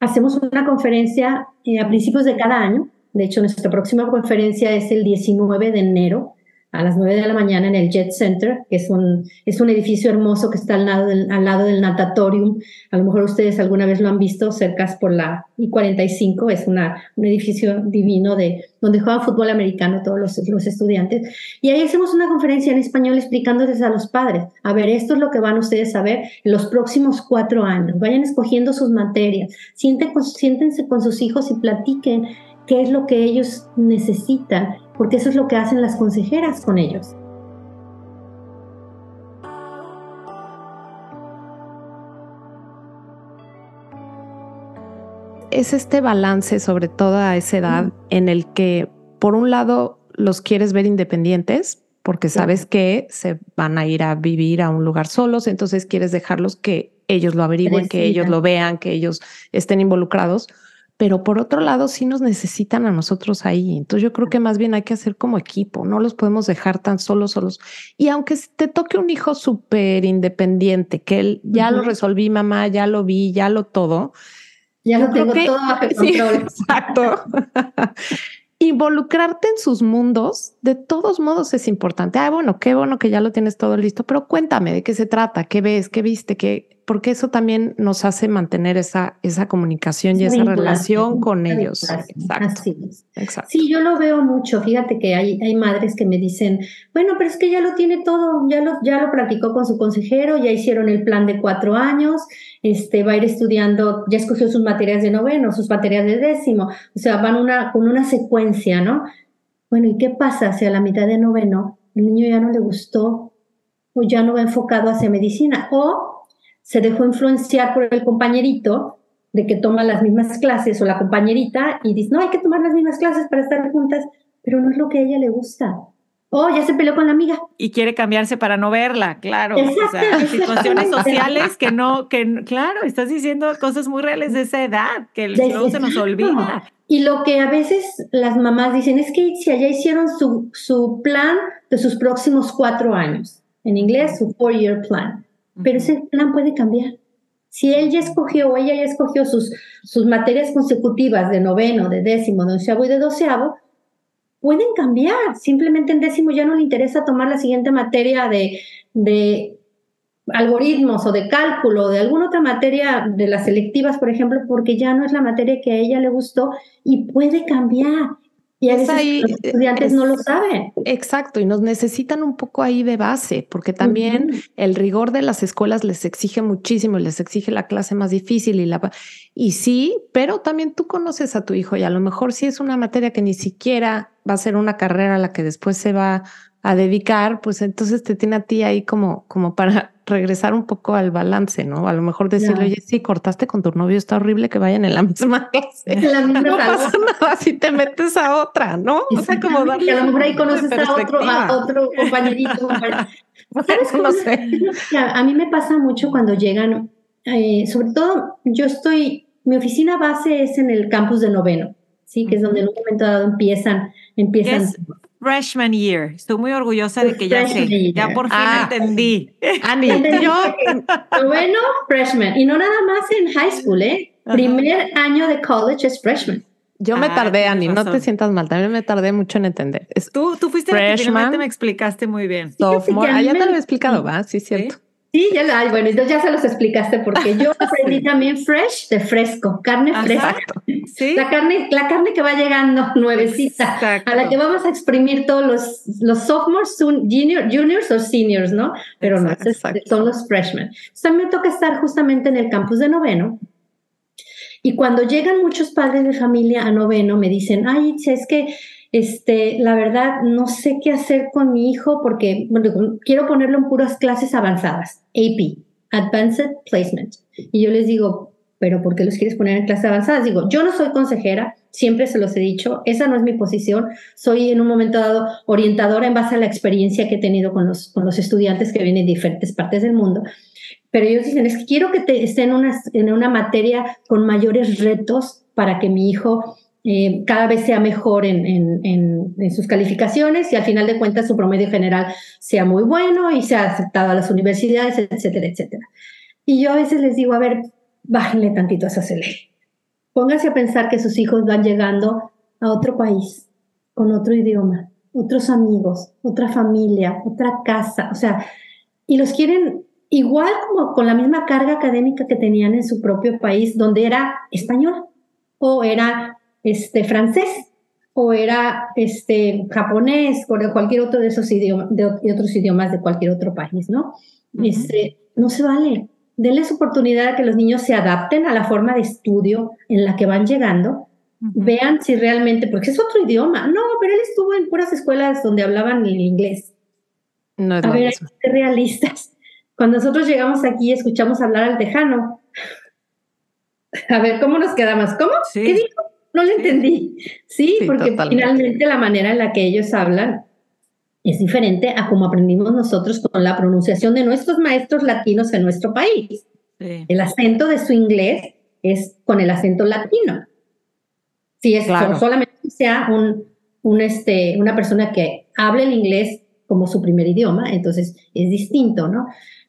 hacemos una conferencia eh, a principios de cada año, de hecho nuestra próxima conferencia es el 19 de enero a las 9 de la mañana en el Jet Center, que es un, es un edificio hermoso que está al lado, del, al lado del natatorium. A lo mejor ustedes alguna vez lo han visto, cerca por la I-45, es una, un edificio divino de, donde juegan fútbol americano todos los, los estudiantes. Y ahí hacemos una conferencia en español explicándoles a los padres, a ver, esto es lo que van ustedes a ver en los próximos cuatro años. Vayan escogiendo sus materias, siéntense con sus hijos y platiquen qué es lo que ellos necesitan porque eso es lo que hacen las consejeras con ellos. Es este balance, sobre todo a esa edad, en el que, por un lado, los quieres ver independientes, porque sabes que se van a ir a vivir a un lugar solos, entonces quieres dejarlos que ellos lo averigüen, que ellos lo vean, que ellos estén involucrados pero por otro lado sí nos necesitan a nosotros ahí. Entonces yo creo que más bien hay que hacer como equipo, no los podemos dejar tan solos, solos. Y aunque te toque un hijo súper independiente, que él ya lo resolví, mamá, ya lo vi, ya lo todo. Ya lo tengo todo bajo control. exacto. Involucrarte en sus mundos, de todos modos es importante. Ah, bueno, qué bueno que ya lo tienes todo listo, pero cuéntame de qué se trata, qué ves, qué viste, qué, porque eso también nos hace mantener esa, esa comunicación y esa relación con ellos. Exacto. Exacto. Sí, yo lo veo mucho. Fíjate que hay, hay madres que me dicen, bueno, pero es que ya lo tiene todo, ya lo, ya lo practicó con su consejero, ya hicieron el plan de cuatro años, este, va a ir estudiando, ya escogió sus materias de noveno, sus materias de décimo, o sea, van una, con una secuencia, ¿no? Bueno, ¿y qué pasa si a la mitad de noveno el niño ya no le gustó o ya no va enfocado hacia medicina? O se dejó influenciar por el compañerito de que toma las mismas clases o la compañerita y dice, no, hay que tomar las mismas clases para estar juntas, pero no es lo que a ella le gusta. Oh, ya se peleó con la amiga. Y quiere cambiarse para no verla, claro. O sea, situaciones sociales que no, que claro, estás diciendo cosas muy reales de esa edad, que luego se nos olvida. Y lo que a veces las mamás dicen es que si allá hicieron su, su plan de sus próximos cuatro años, en inglés su four-year plan, pero ese plan puede cambiar. Si él ya escogió o ella ya escogió sus, sus materias consecutivas de noveno, de décimo, de onceavo y de doceavo, pueden cambiar. Simplemente en décimo ya no le interesa tomar la siguiente materia de, de algoritmos o de cálculo o de alguna otra materia de las selectivas, por ejemplo, porque ya no es la materia que a ella le gustó y puede cambiar. Y a veces los estudiantes no lo saben. Exacto, y nos necesitan un poco ahí de base, porque también el rigor de las escuelas les exige muchísimo, les exige la clase más difícil y la y sí, pero también tú conoces a tu hijo y a lo mejor si es una materia que ni siquiera va a ser una carrera a la que después se va a dedicar, pues entonces te tiene a ti ahí como, como para regresar un poco al balance, ¿no? A lo mejor decirle, oye, sí, cortaste con tu novio, está horrible que vayan en la misma clase. no pasa nada si te metes a otra, ¿no? O sea, como darle a lo mejor ahí conoces a otro, a otro compañerito. No sé. A mí me pasa mucho cuando llegan, eh, sobre todo yo estoy, mi oficina base es en el campus de noveno, ¿sí? Que es donde en un momento dado empiezan, empiezan freshman year. Estoy muy orgullosa de que ya sé, ya por fin ah, entendí. Ani, yo bueno, freshman y no nada más en high school, ¿eh? Primer año de college es freshman. Yo me ah, tardé, Ani, no te sientas mal, también me tardé mucho en entender. tú, tú fuiste freshman, la que me explicaste muy bien. Sophomore, ah, ya te lo he explicado, ¿va? Sí, cierto. Sí, ya la, bueno, entonces ya se los explicaste porque yo aprendí también fresh de fresco, carne fresca. ¿Sí? La carne, la carne que va llegando nuevecita, a la que vamos a exprimir todos los, los sophomores, junior, juniors o seniors, ¿no? Pero no, son los freshmen. Entonces también me toca estar justamente en el campus de noveno. Y cuando llegan muchos padres de familia a noveno, me dicen, ay, es que este, la verdad, no sé qué hacer con mi hijo porque quiero ponerlo en puras clases avanzadas, AP, Advanced Placement. Y yo les digo, pero ¿por qué los quieres poner en clases avanzadas? Digo, yo no soy consejera, siempre se los he dicho, esa no es mi posición, soy en un momento dado orientadora en base a la experiencia que he tenido con los, con los estudiantes que vienen de diferentes partes del mundo. Pero ellos dicen, es que quiero que te, esté en una, en una materia con mayores retos para que mi hijo eh, cada vez sea mejor en, en, sus calificaciones y al final de cuentas su promedio general sea muy bueno y sea aceptado a las universidades, etcétera, etcétera. Y yo a veces les digo, a ver, bájenle tantito a esa ley. Pónganse a pensar que sus hijos van llegando a otro país, con otro idioma, otros amigos, otra familia, otra casa, o sea, y los quieren igual como con la misma carga académica que tenían en su propio país, donde era español o era este, francés o era este, japonés o cualquier otro de esos idiomas, de, otros idiomas de cualquier otro país, ¿no? este, no se vale. Denles oportunidad a que los niños se adapten a la forma de estudio en la que van llegando. Vean si realmente, porque es otro idioma. No, pero él estuvo en puras escuelas donde hablaban el inglés. No es a ver, realistas. Cuando nosotros llegamos aquí escuchamos hablar al tejano. A ver, ¿cómo nos quedamos? ¿Cómo? ¿Qué dijo? No lo entendí. Sí, porque finalmente la manera en la que ellos hablan es diferente a como aprendimos nosotros con la pronunciación de nuestros maestros latinos en nuestro país. El acento de su inglés es con el acento latino. Si es solamente sea un, un, este, una persona que hable el inglés como su primer idioma, entonces es distinto, ¿no?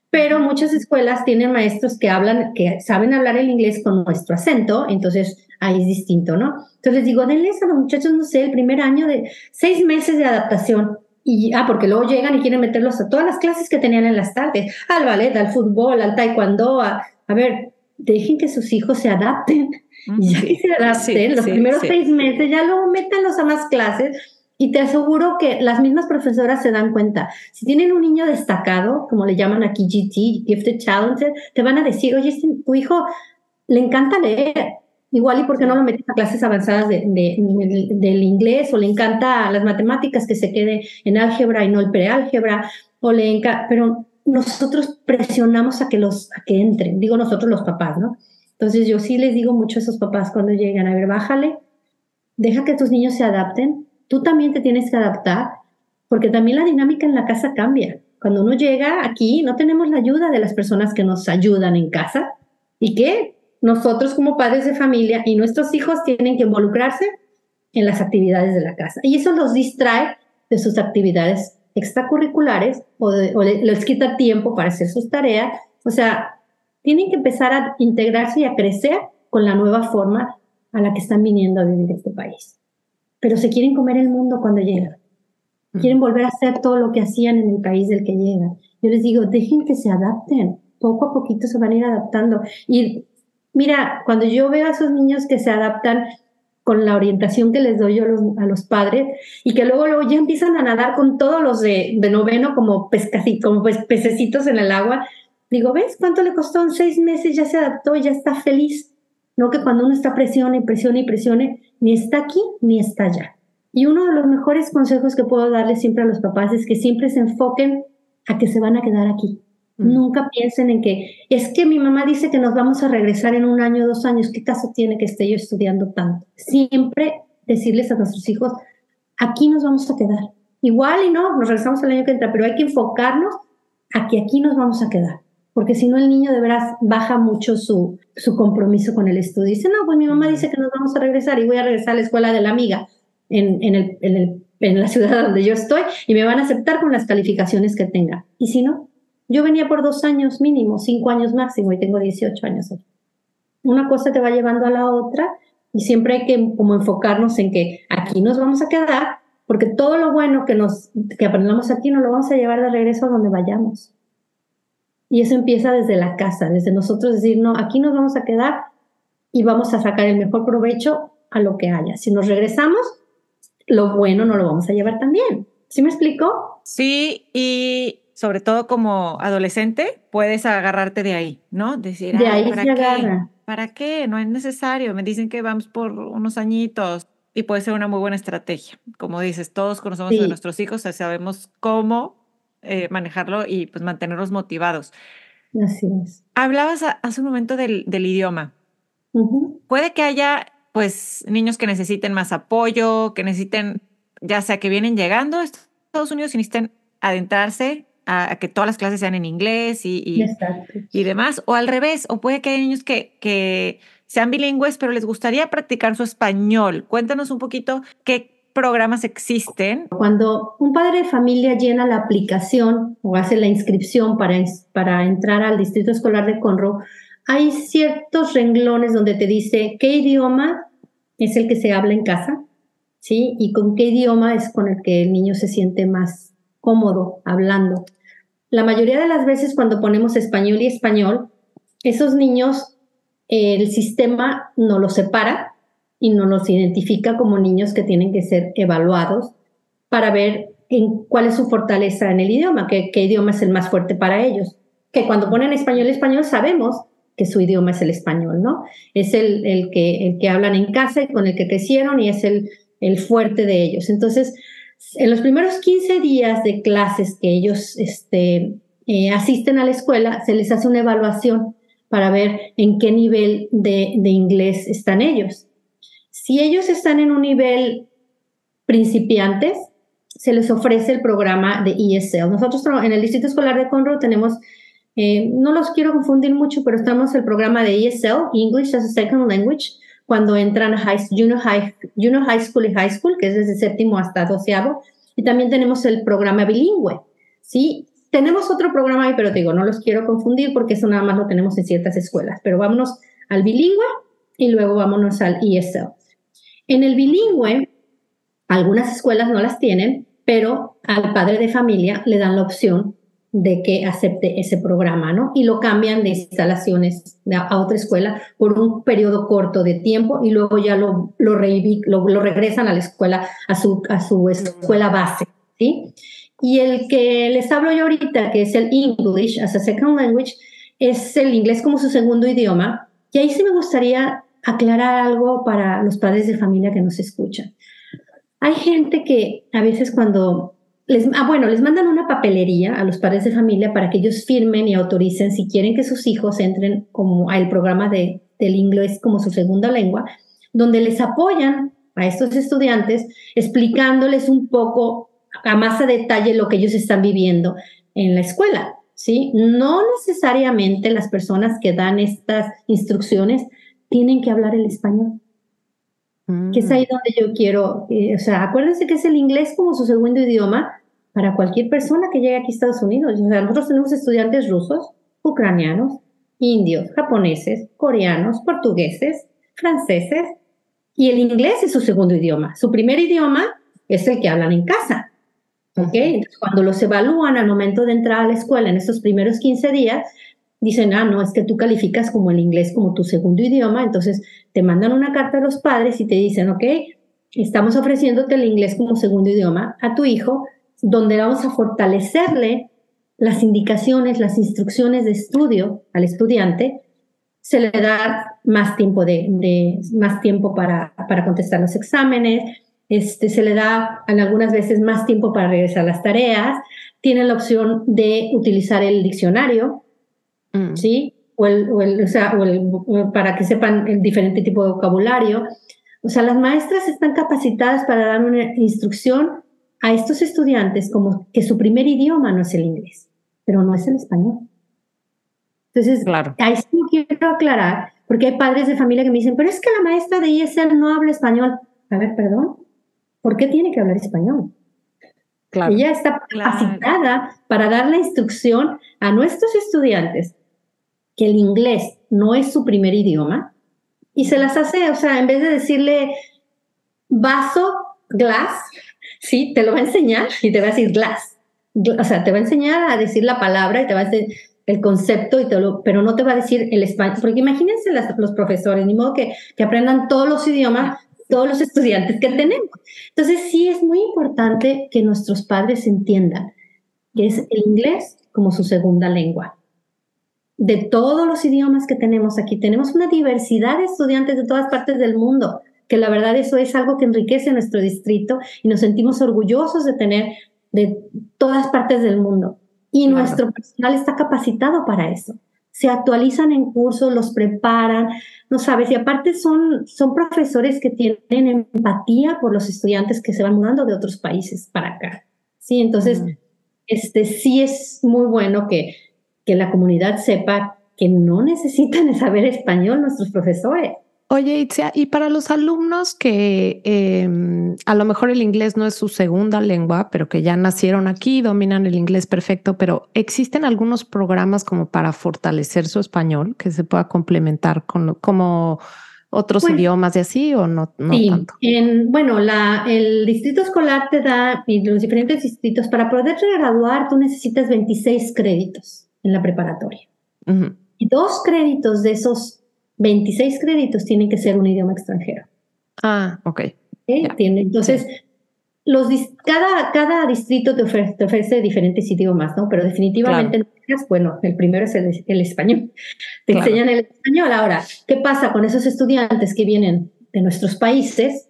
Pero muchas escuelas tienen maestros que hablan, que saben hablar el inglés con nuestro acento, entonces ahí es distinto, ¿no? Entonces les digo, denles a los muchachos, no sé, el primer año de seis meses de adaptación. Y, ah, porque luego llegan y quieren meterlos a todas las clases que tenían en las tardes, al ballet, al fútbol, al taekwondo, a, a ver, dejen que sus hijos se adapten. Y ya que se adapten, los primeros seis meses, ya luego métanlos a más clases. Y te aseguro que las mismas profesoras se dan cuenta. Si tienen un niño destacado, como le llaman aquí GT, Gifted Talented, te van a decir, oye, este, tu hijo le encanta leer, Igual y porque no lo metes a clases avanzadas de, del inglés o le encanta las matemáticas que se quede en álgebra y no el preálgebra o le encanta, pero nosotros presionamos a que los a que entren, digo nosotros los papás, ¿no? Entonces yo sí les digo mucho a esos papás cuando llegan, a ver, bájale, deja que tus niños se adapten, tú también te tienes que adaptar, porque también la dinámica en la casa cambia. Cuando uno llega aquí, no tenemos la ayuda de las personas que nos ayudan en casa. ¿Y qué? Nosotros como padres de familia y nuestros hijos tienen que involucrarse en las actividades de la casa. Y eso los distrae de sus actividades extracurriculares o, les quita tiempo para hacer sus tareas. O sea, tienen que empezar a integrarse y a crecer con la nueva forma a la que están viniendo a vivir este país. Pero se quieren comer el mundo cuando llegan. Quieren volver a hacer todo lo que hacían en el país del que llegan. Yo les digo, dejen que se adapten. Poco a poquito se van a ir adaptando. Y Mira, cuando yo veo a esos niños que se adaptan con la orientación que les doy yo a los, padres y que luego, luego ya empiezan a nadar con todos los de, noveno como, pescacito, como pececitos en el agua. Digo, ¿ves cuánto le costó? En seis meses ya se adaptó, ya está feliz. No que cuando uno está presione presione y presione, ni está aquí ni está allá. Y uno de los mejores consejos que puedo darle siempre a los papás es que siempre se enfoquen a que se van a quedar aquí. Mm. Nunca piensen en que es que mi mamá dice que nos vamos a regresar en un año dos años. ¿Qué caso tiene que esté yo estudiando tanto? Siempre decirles a nuestros hijos, aquí nos vamos a quedar. Igual y no, nos regresamos el año que entra, pero hay que enfocarnos a que aquí nos vamos a quedar. Porque si no, el niño de veras baja mucho su, su compromiso con el estudio. Dice, no, pues mi mamá dice que nos vamos a regresar y voy a regresar a la escuela de la amiga en, en, el, en, el, en la ciudad donde yo estoy y me van a aceptar con las calificaciones que tenga. Y si no, yo venía por dos años mínimo, cinco años máximo y tengo 18 años Una cosa te va llevando a la otra y siempre hay que como enfocarnos en que aquí nos vamos a quedar porque todo lo bueno que, nos, que aprendamos aquí no lo vamos a llevar de regreso a donde vayamos. Y eso empieza desde la casa, desde nosotros decir, no, aquí nos vamos a quedar y vamos a sacar el mejor provecho a lo que haya. Si nos regresamos, lo bueno no lo vamos a llevar también. ¿Sí me explico? Sí, y sobre todo como adolescente, puedes agarrarte de ahí, ¿no? Decir, de ahí ¿para se qué? agarra. ¿Para qué? No es necesario. Me dicen que vamos por unos añitos y puede ser una muy buena estrategia. Como dices, todos conocemos a nuestros hijos, sabemos cómo eh, manejarlo y pues mantenerlos motivados. Así es. Hablabas hace un momento del, del idioma. Puede que haya pues niños que necesiten más apoyo, que necesiten, ya sea que vienen llegando a Estados Unidos y necesiten adentrarse a, que todas las clases sean en inglés y, y, demás, o al revés, o puede que haya niños que, que sean bilingües, pero les gustaría practicar su español. Cuéntanos un poquito qué programas existen. Cuando un padre de familia llena la aplicación o hace la inscripción para, para entrar al distrito escolar de Conroe, hay ciertos renglones donde te dice qué idioma es el que se habla en casa, ¿sí? Y con qué idioma es con el que el niño se siente más cómodo hablando. La mayoría de las veces cuando ponemos español y español, esos niños, el sistema no los separa y no los identifica como niños que tienen que ser evaluados para ver en cuál es su fortaleza en el idioma, qué, idioma es el más fuerte para ellos. Que cuando ponen español y español sabemos que su idioma es el español, ¿no? Es el, el, que, el que hablan en casa y con el que crecieron y es el, el fuerte de ellos. Entonces, en los primeros 15 días de clases que ellos este, eh, asisten a la escuela, se les hace una evaluación para ver en qué nivel de, inglés están ellos. Si ellos están en un nivel principiantes, se les ofrece el programa de ESL. Nosotros en el Distrito Escolar de Conroe tenemos, eh, no los quiero confundir mucho, pero estamos en el programa de ESL, English as a Second Language, cuando entran a high, junior, high, junior high school y high school, que es desde séptimo hasta doceavo, y también tenemos el programa bilingüe, ¿sí? Tenemos otro programa ahí, pero te digo, no los quiero confundir porque eso nada más lo tenemos en ciertas escuelas, pero vámonos al bilingüe y luego vámonos al ESL. En el bilingüe, algunas escuelas no las tienen, pero al padre de familia le dan la opción de que acepte ese programa, ¿no? Y lo cambian de instalaciones a otra escuela por un periodo corto de tiempo y luego ya lo, lo, lo, regresan a la escuela, a su, a su escuela base, ¿sí? Y el que les hablo yo ahorita, que es el English as a Second Language, es el inglés como su segundo idioma. Y ahí sí me gustaría aclarar algo para los padres de familia que nos escuchan. Hay gente que a veces cuando les, ah, bueno, les mandan una papelería a los padres de familia para que ellos firmen y autoricen si quieren que sus hijos entren como al programa de, del inglés como su segunda lengua, donde les apoyan a estos estudiantes explicándoles un poco a más a detalle lo que ellos están viviendo en la escuela. ¿sí? No necesariamente las personas que dan estas instrucciones tienen que hablar el español. Que es ahí mm. donde yo quiero, eh, o sea, acuérdense que es el inglés como su segundo idioma para cualquier persona que llegue aquí a Estados Unidos. O sea, nosotros tenemos estudiantes rusos, ucranianos, indios, japoneses, coreanos, portugueses, franceses, y el inglés es su segundo idioma. Su primer idioma es el que hablan en casa. ¿ok? Entonces, cuando los evalúan al momento de entrar a la escuela en estos primeros 15 días, dicen, ah, no, es que tú calificas como el inglés como tu segundo idioma, entonces te mandan una carta a los padres y te dicen, ok, estamos ofreciéndote el inglés como segundo idioma a tu hijo, donde vamos a fortalecerle las indicaciones, las instrucciones de estudio al estudiante, se le da más tiempo, de, más tiempo para, para contestar los exámenes, este, se le da algunas veces más tiempo para regresar las tareas, tiene la opción de utilizar el diccionario, mm. ¿sí? O el, o el, o sea, o el, para que sepan el diferente tipo de vocabulario. O sea, las maestras están capacitadas para dar una instrucción a estos estudiantes como que su primer idioma no es el inglés, pero no es el español. Entonces, claro. ahí sí quiero aclarar, porque hay padres de familia que me dicen, pero es que la maestra de ESL no habla español. A ver, perdón, ¿por qué tiene que hablar español? Claro. Ella está capacitada para dar la instrucción a nuestros estudiantes que el inglés no es su primer idioma y se las hace, o sea, en vez de decirle vaso, glass, sí, te lo va a enseñar y te va a decir glass. O sea, te va a enseñar a decir la palabra y te va a decir el concepto, y te lo, pero no te va a decir el español. Porque imagínense los profesores, ni modo que, que aprendan todos los idiomas, todos los estudiantes que tenemos. Entonces, sí es muy importante que nuestros padres entiendan que es el inglés como su segunda lengua. De todos los idiomas que tenemos aquí, tenemos una diversidad de estudiantes de todas partes del mundo que la verdad eso es algo que enriquece nuestro distrito y nos sentimos orgullosos de tener de todas partes del mundo. Y nuestro personal está capacitado para eso. Se actualizan en cursos, los preparan, no sabes, y aparte son, son profesores que tienen empatía por los estudiantes que se van mudando de otros países para acá. Sí, entonces, este, sí es muy bueno que, que la comunidad sepa que no necesitan saber español nuestros profesores. Oye, Itzia, y para los alumnos que em, a lo mejor el inglés no es su segunda lengua, pero que ya nacieron aquí, dominan el inglés perfecto, pero ¿existen algunos programas como para fortalecer su español que se pueda complementar con como otros pues idiomas y así o no, sí, En, bueno, la, el distrito escolar te da, y los diferentes distritos, para poder graduar tú necesitas 26 créditos en la preparatoria. Y dos créditos de esos 26 créditos tienen que ser un idioma extranjero. Ah, ok. Entonces, los, cada, cada distrito te ofrece, diferentes idiomas, ¿no? Pero definitivamente, bueno, el primero es el, español. Te enseñan el español. Ahora, ¿qué pasa con esos estudiantes que vienen de nuestros países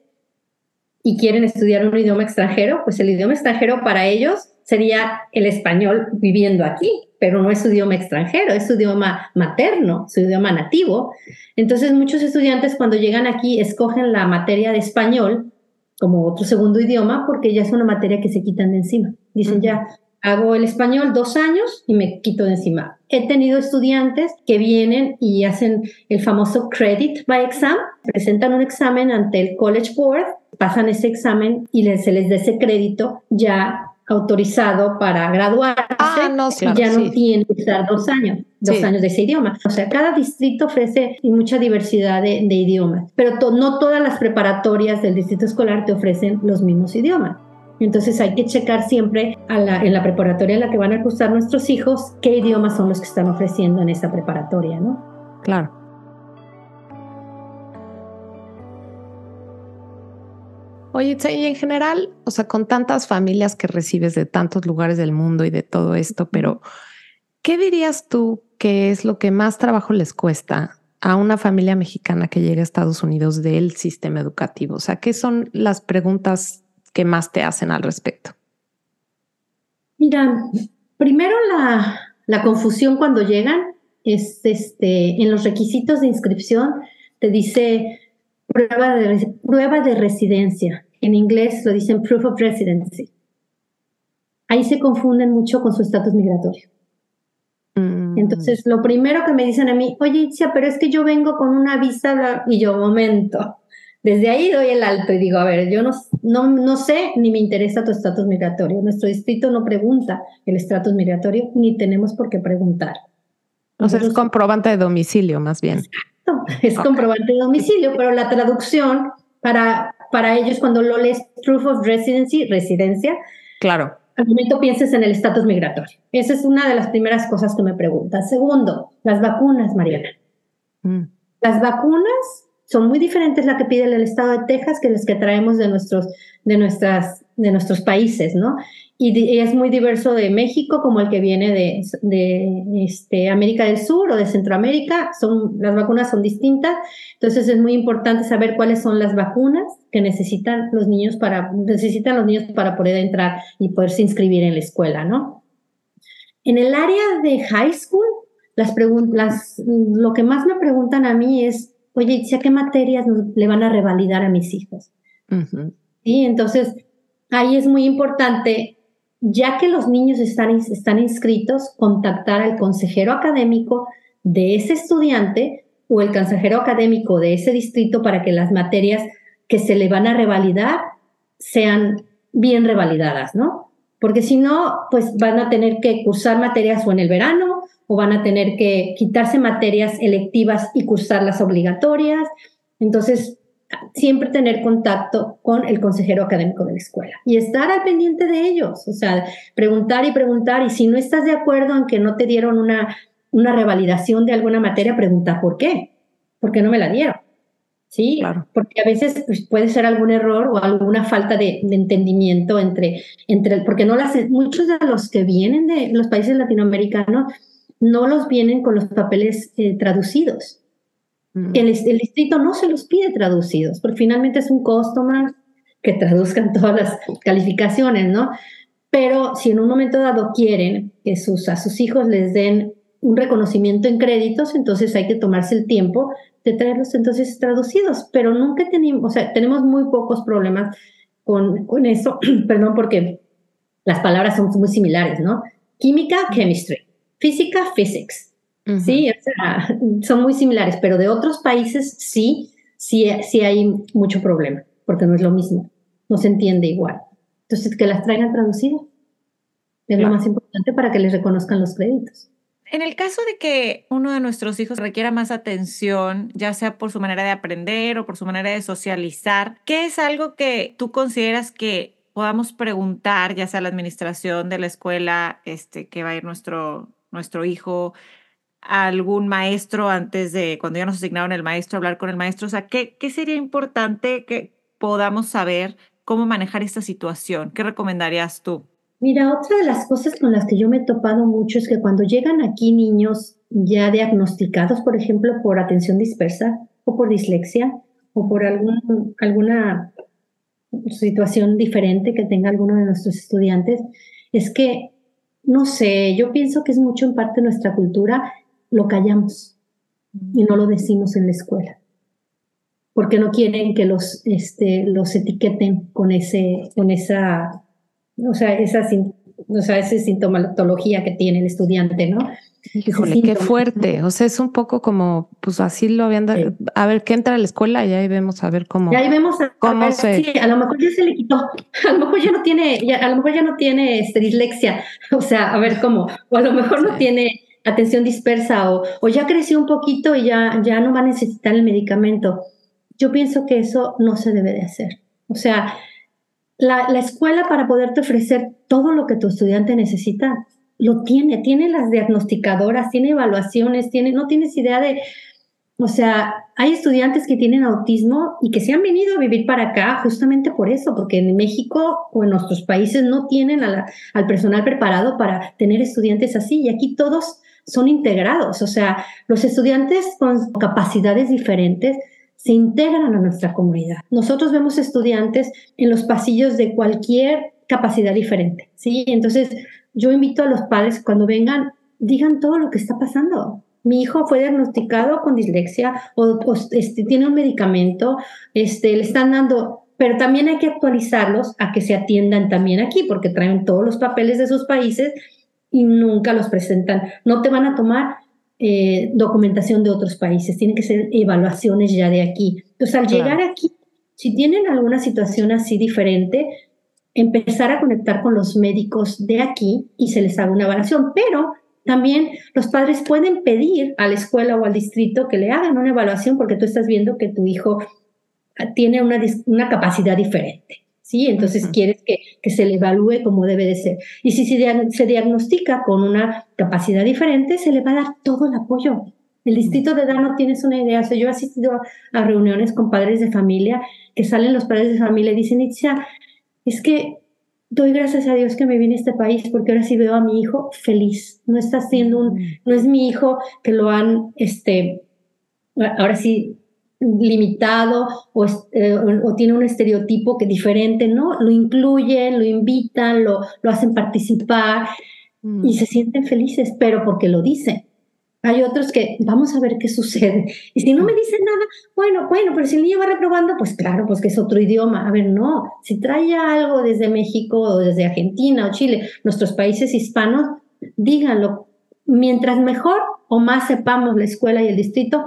y quieren estudiar un idioma extranjero? Pues el idioma extranjero para ellos sería el español viviendo aquí pero no es su idioma extranjero, es su idioma materno, su idioma nativo. Entonces muchos estudiantes cuando llegan aquí escogen la materia de español como otro segundo idioma porque ya es una materia que se quitan de encima. Dicen ya, hago el español dos años y me quito de encima. He tenido estudiantes que vienen y hacen el famoso credit by exam, presentan un examen ante el College Board, pasan ese examen y se les da ese crédito ya autorizado para graduarse ah, no, ya no tiene que estar dos años, dos años de ese idioma. O sea, cada distrito ofrece mucha diversidad de, idiomas, pero no todas las preparatorias del distrito escolar te ofrecen los mismos idiomas. Entonces hay que checar siempre en la preparatoria en la que van a cursar nuestros hijos qué idiomas son los que están ofreciendo en esa preparatoria, ¿no? Claro. Oye, y en general, o sea, con tantas familias que recibes de tantos lugares del mundo y de todo esto, pero ¿qué dirías tú que es lo que más trabajo les cuesta a una familia mexicana que llega a Estados Unidos del sistema educativo? O sea, ¿qué son las preguntas que más te hacen al respecto? Mira, primero la, la confusión cuando llegan es este, en los requisitos de inscripción, te dice prueba de, prueba de residencia en inglés lo dicen proof of residency. Ahí se confunden mucho con su estatus migratorio. Mm. Entonces, lo primero que me dicen a mí, oye, Itzia, pero es que yo vengo con una visa, y yo, momento. Desde ahí doy el alto y digo, a ver, yo no, no, no sé ni me interesa tu estatus migratorio. Nuestro distrito no pregunta el estatus migratorio, ni tenemos por qué preguntar. O sea, es comprobante de domicilio, más bien. Exacto, es comprobante de domicilio, pero la traducción para para ellos cuando lo lees proof of residency, residencia, claro. al momento pienses en el estatus migratorio. Esa es una de las primeras cosas que me preguntan. Segundo, las vacunas, Mariana. Mm. Las vacunas son muy diferentes las que pide el estado de Texas que las que traemos de nuestros, de nuestras, de nuestros países, ¿no? Y, es muy diverso de México como el que viene de, de este, América del Sur o de Centroamérica. Son, las vacunas son distintas, entonces es muy importante saber cuáles son las vacunas que necesitan los niños para, necesitan los niños para poder entrar y poderse inscribir en la escuela, ¿no? En el área de high school, las preguntas, lo que más me preguntan a mí es oye, ¿a qué materias le van a revalidar a mis hijos? Sí, entonces ahí es muy importante, ya que los niños están, están inscritos, contactar al consejero académico de ese estudiante o el consejero académico de ese distrito para que las materias que se le van a revalidar sean bien revalidadas, ¿no? Porque si no, pues van a tener que cursar materias en el verano o van a tener que quitarse materias electivas y cursarlas obligatorias. Entonces, siempre tener contacto con el consejero académico de la escuela y estar al pendiente de ellos, o sea, preguntar y preguntar y si no estás de acuerdo en que no te dieron una, una revalidación de alguna materia, pregunta por qué, por qué no me la dieron. Sí, claro. porque a veces pues, puede ser algún error o alguna falta de, entendimiento entre, entre, porque no las, muchos de los que vienen de los países latinoamericanos no los vienen con los papeles eh, traducidos. El, el, distrito no se los pide traducidos, porque finalmente es un costo más que traduzcan todas las calificaciones, ¿no? Pero si en un momento dado quieren que sus, a sus hijos les den un reconocimiento en créditos, entonces hay que tomarse el tiempo de traerlos entonces traducidos, pero nunca tenemos, o sea, tenemos muy pocos problemas con, con eso, perdón, porque las palabras son muy similares, ¿no? Química, chemistry física, physics. Sí, son muy similares, pero de otros países sí, sí, sí hay mucho problema, porque no es lo mismo, no se entiende igual. Entonces, que las traigan traducidas es lo más importante para que les reconozcan los créditos. En el caso de que uno de nuestros hijos requiera más atención, ya sea por su manera de aprender o por su manera de socializar, ¿qué es algo que tú consideras que podamos preguntar, ya sea a la administración de la escuela, este, que va a ir nuestro, nuestro hijo a algún maestro antes de, cuando ya nos asignaron el maestro, hablar con el maestro? O sea, ¿qué, qué sería importante que podamos saber cómo manejar esta situación? ¿Qué recomendarías tú? Mira, otra de las cosas con las que yo me he topado mucho es que cuando llegan aquí niños ya diagnosticados, por ejemplo, por atención dispersa o por dislexia o por algún, alguna situación diferente que tenga alguno de nuestros estudiantes, es que no sé, yo pienso que es mucho en parte nuestra cultura, lo callamos y no lo decimos en la escuela, porque no quieren que los, este, los etiqueten con, ese, con esa, o sea, esa, o sea, esa sintomatología que tiene el estudiante, ¿no? Híjole, qué fuerte. O sea, es un poco como, pues así lo habían dado. A ver, ¿qué entra a la escuela y ahí vemos a ver cómo. Y ahí vemos a, cómo se... Sí, a lo mejor ya se le quitó. A lo mejor ya no tiene, a lo mejor ya no tiene este, dislexia. O sea, a ver cómo. O a lo mejor no tiene atención dispersa o, o ya creció un poquito y ya, ya no va a necesitar el medicamento. Yo pienso que eso no se debe de hacer. O sea, la, la escuela para poderte ofrecer todo lo que tu estudiante necesita lo tiene, tiene las diagnosticadoras, tiene evaluaciones, tiene, no tienes idea de, o sea, hay estudiantes que tienen autismo y que se han venido a vivir para acá justamente por eso, porque en México o en nuestros países no tienen al personal preparado para tener estudiantes así y aquí todos son integrados, o sea, los estudiantes con capacidades diferentes se integran a nuestra comunidad. Nosotros vemos estudiantes en los pasillos de cualquier capacidad diferente, ¿sí? Entonces, yo invito a los padres cuando vengan, digan todo lo que está pasando. Mi hijo fue diagnosticado con dislexia o, este, tiene un medicamento, este, le están dando, pero también hay que actualizarlos a que se atiendan también aquí, porque traen todos los papeles de sus países y nunca los presentan. No te van a tomar eh, documentación de otros países, tienen que ser evaluaciones ya de aquí. Entonces, al llegar aquí, si tienen alguna situación así diferente, empezar a conectar con los médicos de aquí y se les haga una evaluación, pero también los padres pueden pedir a la escuela o al distrito que le hagan una evaluación porque tú estás viendo que tu hijo tiene una, una capacidad diferente. ¿Sí? Entonces quieres que, que, se le evalúe como debe de ser. Y si se, se diagnostica con una capacidad diferente, se le va a dar todo el apoyo. El distrito de edad no tienes una idea. O sea, yo he asistido a, reuniones con padres de familia que salen los padres de familia y dicen, es que doy gracias a Dios que me vine a este país porque ahora sí veo a mi hijo feliz. No está siendo un, no es mi hijo que lo han, este, ahora sí limitado eh, o, tiene un estereotipo que diferente, ¿no? Lo incluyen, lo invitan, lo, lo hacen participar y mm. se sienten felices, pero porque lo dicen. Hay otros que vamos a ver qué sucede. Y si no me dicen nada, bueno, bueno, pero si el niño va reprobando, pues claro, pues que es otro idioma. A ver, no, si trae algo desde México o desde Argentina o Chile, nuestros países hispanos, díganlo. Mientras mejor o más sepamos la escuela y el distrito,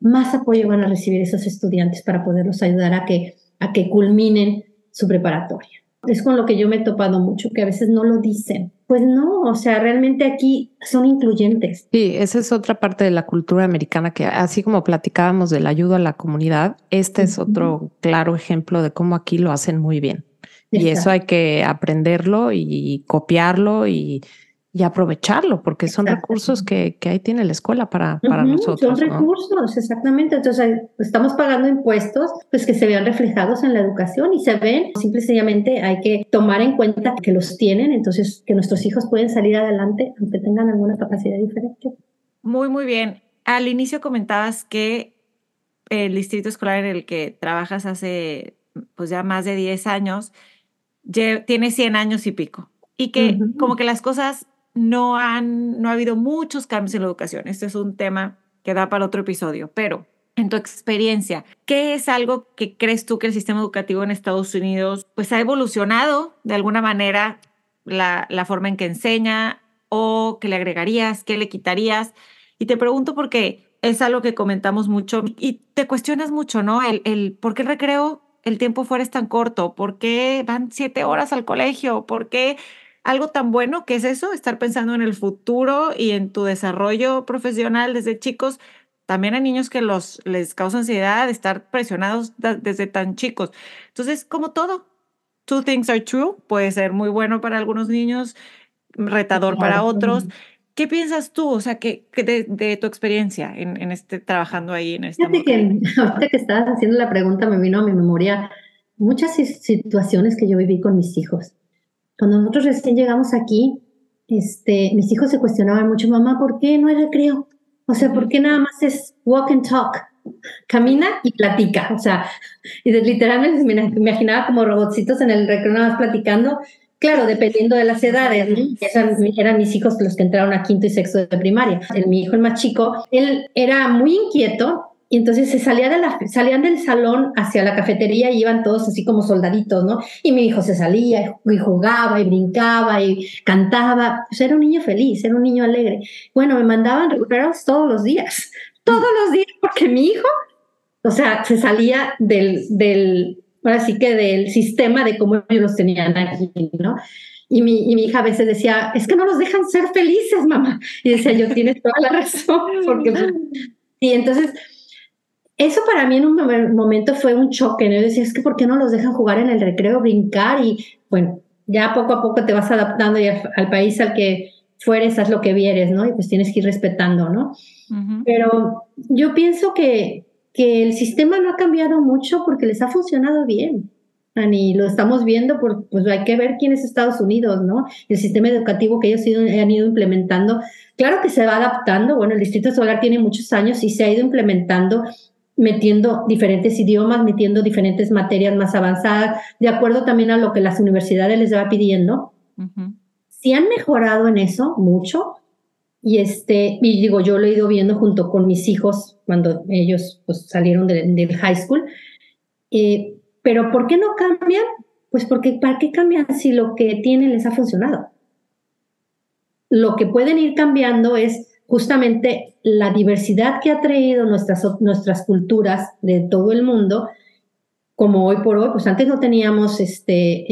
más apoyo van a recibir esos estudiantes para poderlos ayudar a que, a que culminen su preparatoria. Es con lo que yo me he topado mucho, que a veces no lo dicen. Pues no, o sea, realmente aquí son incluyentes. Sí, esa es otra parte de la cultura americana que así como platicábamos de la ayuda a la comunidad, este es otro claro ejemplo de cómo aquí lo hacen muy bien. Y eso hay que aprenderlo y copiarlo y y aprovecharlo, porque son recursos que, que, ahí tiene la escuela para, para nosotros. Son recursos, exactamente. Entonces, estamos pagando impuestos, pues que se vean reflejados en la educación y se ven, simple y sencillamente hay que tomar en cuenta que los tienen, entonces que nuestros hijos pueden salir adelante aunque tengan alguna capacidad diferente. Muy, muy bien. Al inicio comentabas que el distrito escolar en el que trabajas hace pues ya más de 10 años, tiene 100 años y pico. Y que como que las cosas no, han, no ha habido muchos cambios en la educación. Este es un tema que da para otro episodio, pero en tu experiencia, ¿qué es algo que crees tú que el sistema educativo en Estados Unidos pues ha evolucionado de alguna manera la, la forma en que enseña o que le agregarías, qué le quitarías? Y te pregunto porque es algo que comentamos mucho y te cuestionas mucho, ¿no? El, el por qué recreo, el tiempo fuera es tan corto, por qué van siete horas al colegio, por qué algo tan bueno que es eso, estar pensando en el futuro y en tu desarrollo profesional desde chicos. También hay niños que los, les causa ansiedad estar presionados desde tan chicos. Entonces, como todo, two things are true, puede ser muy bueno para algunos niños, retador para otros. ¿Qué piensas tú, o sea, que, de, tu experiencia en, en, este trabajando ahí en esta Fíjate que ahorita que estabas haciendo la pregunta me vino a mi memoria muchas situaciones que yo viví con mis hijos. Cuando nosotros recién llegamos aquí, este, mis hijos se cuestionaban mucho, mamá, ¿por qué no hay recreo? O sea, ¿por qué nada más es walk and talk? Camina y platica. O sea, y literalmente me imaginaba como robotcitos en el recreo nada más platicando. Claro, dependiendo de las edades, eran, eran, mis hijos los que entraron a quinto y sexto de primaria. El, mi hijo, el más chico, él era muy inquieto y entonces se salía de la, salían del salón hacia la cafetería y iban todos así como soldaditos, ¿no? Y mi hijo se salía y jugaba y brincaba y cantaba. Pues era un niño feliz, era un niño alegre. Bueno, me mandaban recuperados todos los días, todos los días, porque mi hijo, o sea, se salía del, del, ahora sí que del sistema de cómo ellos los tenían aquí, ¿no? Y mi, y mi, hija a veces decía, es que no los dejan ser felices, mamá. Y decía, yo tienes toda la razón, porque... Y entonces eso para mí en un momento fue un choque, ¿no? Yo decía, es que ¿por qué no los dejan jugar en el recreo, brincar? Y bueno, ya poco a poco te vas adaptando y al, país al que fueres, haz lo que vieres, ¿no? Y pues tienes que ir respetando, ¿no? Pero yo pienso que, que el sistema no ha cambiado mucho porque les ha funcionado bien. Y lo estamos viendo, por, pues hay que ver quién es Estados Unidos, ¿no? El sistema educativo que ellos han ido implementando. Claro que se va adaptando. Bueno, el Distrito Solar tiene muchos años y se ha ido implementando metiendo diferentes idiomas, metiendo diferentes materias más avanzadas, de acuerdo también a lo que las universidades les va pidiendo. Si han mejorado en eso mucho. Y, este, y digo, yo lo he ido viendo junto con mis hijos cuando ellos pues, salieron del high school. Eh, pero ¿por qué no cambian? Pues porque ¿para qué cambian si lo que tienen les ha funcionado? Lo que pueden ir cambiando es justamente la diversidad que ha traído nuestras, nuestras culturas de todo el mundo, como hoy por hoy, pues antes no teníamos este,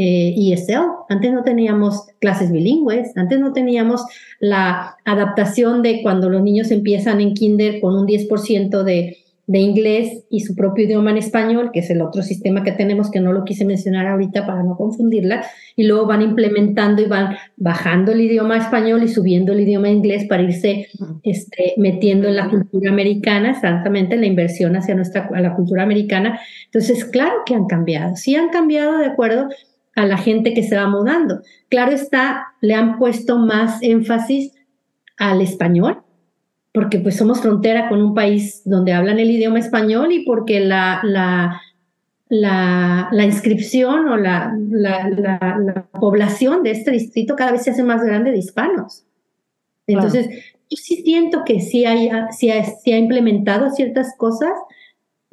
ESL, eh, e antes no teníamos clases bilingües, antes no teníamos la adaptación de cuando los niños empiezan en kinder con un 10% de, de inglés y su propio idioma en español, que es el otro sistema que tenemos, que no lo quise mencionar ahorita para no confundirla, y luego van implementando y van bajando el idioma español y subiendo el idioma inglés para irse este, metiendo en la cultura americana, exactamente, la inversión hacia nuestra, a la cultura americana. Entonces, claro que han cambiado, sí han cambiado de acuerdo a la gente que se va mudando. Claro está, le han puesto más énfasis al español, porque pues somos frontera con un país donde hablan el idioma español y porque la, la, la, inscripción o la, la, población de este distrito cada vez se hace más grande de hispanos. Entonces, yo sí siento que sí, hay, sí, ha, sí ha implementado ciertas cosas,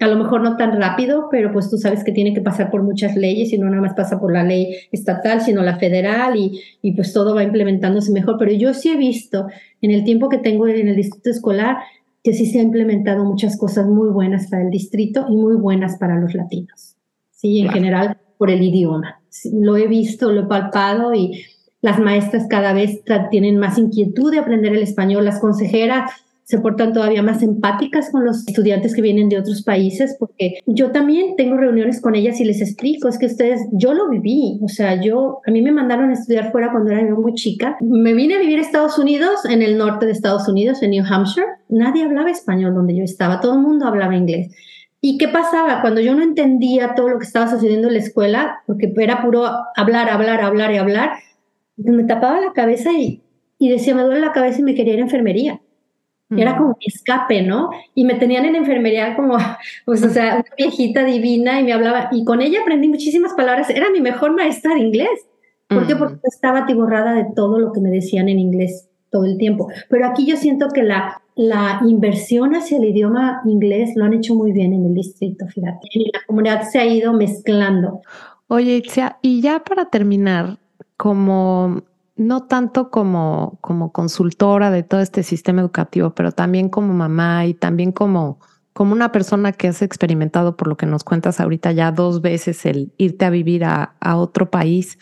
a lo mejor no tan rápido, pero pues tú sabes que tiene que pasar por muchas leyes y no nada más pasa por la ley estatal, sino la federal y, y pues todo va implementándose mejor. Pero yo sí he visto en el tiempo que tengo en el distrito escolar que sí se ha implementado muchas cosas muy buenas para el distrito y muy buenas para los latinos. Sí, en general por el idioma. Lo he visto, lo he palpado y las maestras cada vez tienen más inquietud de aprender el español, las consejeras se portan todavía más empáticas con los estudiantes que vienen de otros países, porque yo también tengo reuniones con ellas y les explico, es que ustedes, yo lo viví, o sea, yo, a mí me mandaron a estudiar fuera cuando era muy chica, me vine a vivir a Estados Unidos, en el norte de Estados Unidos, en New Hampshire, nadie hablaba español donde yo estaba, todo el mundo hablaba inglés. ¿Y qué pasaba? Cuando yo no entendía todo lo que estaba sucediendo en la escuela, porque era puro hablar, hablar, hablar y hablar, me tapaba la cabeza y, y decía, me duele la cabeza y me quería ir a enfermería. Era como mi escape, ¿no? Y me tenían en enfermería como, pues, o sea, una viejita divina y me hablaba, y con ella aprendí muchísimas palabras. Era mi mejor maestra de inglés. ¿Por qué? Porque estaba atiborrada de todo lo que me decían en inglés todo el tiempo. Pero aquí yo siento que la, la inversión hacia el idioma inglés lo han hecho muy bien en el distrito, fíjate. Y la comunidad se ha ido mezclando. Oye, Itzia, y ya para terminar, como no tanto como, como consultora de todo este sistema educativo, pero también como mamá y también como, como una persona que has experimentado, por lo que nos cuentas ahorita ya dos veces, el irte a vivir a, otro país.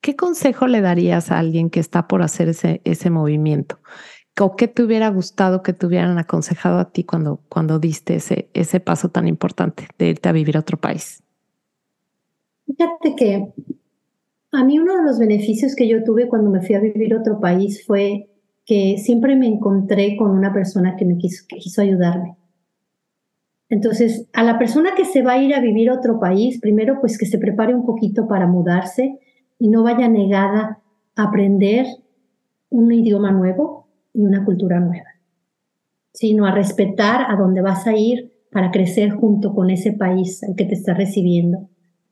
¿Qué consejo le darías a alguien que está por hacer ese, ese movimiento? ¿O qué te hubiera gustado que te hubieran aconsejado a ti cuando, cuando diste ese, ese paso tan importante de irte a vivir a otro país? Fíjate que a mí uno de los beneficios que yo tuve cuando me fui a vivir a otro país fue que siempre me encontré con una persona que me quiso, ayudarme. Entonces, a la persona que se va a ir a vivir a otro país, primero pues que se prepare un poquito para mudarse y no vaya negada a aprender un idioma nuevo y una cultura nueva, sino a respetar a dónde vas a ir para crecer junto con ese país al que te está recibiendo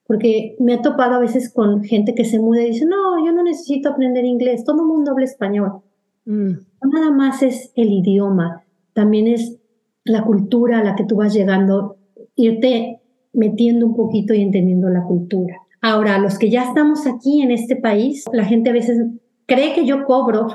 porque me he topado a veces con gente que se muda y dice, no, yo no necesito aprender inglés, todo el mundo habla español. Mm. No nada más es el idioma, también es la cultura a la que tú vas llegando, irte metiendo un poquito y entendiendo la cultura. Ahora, los que ya estamos aquí en este país, la gente a veces cree que yo cobro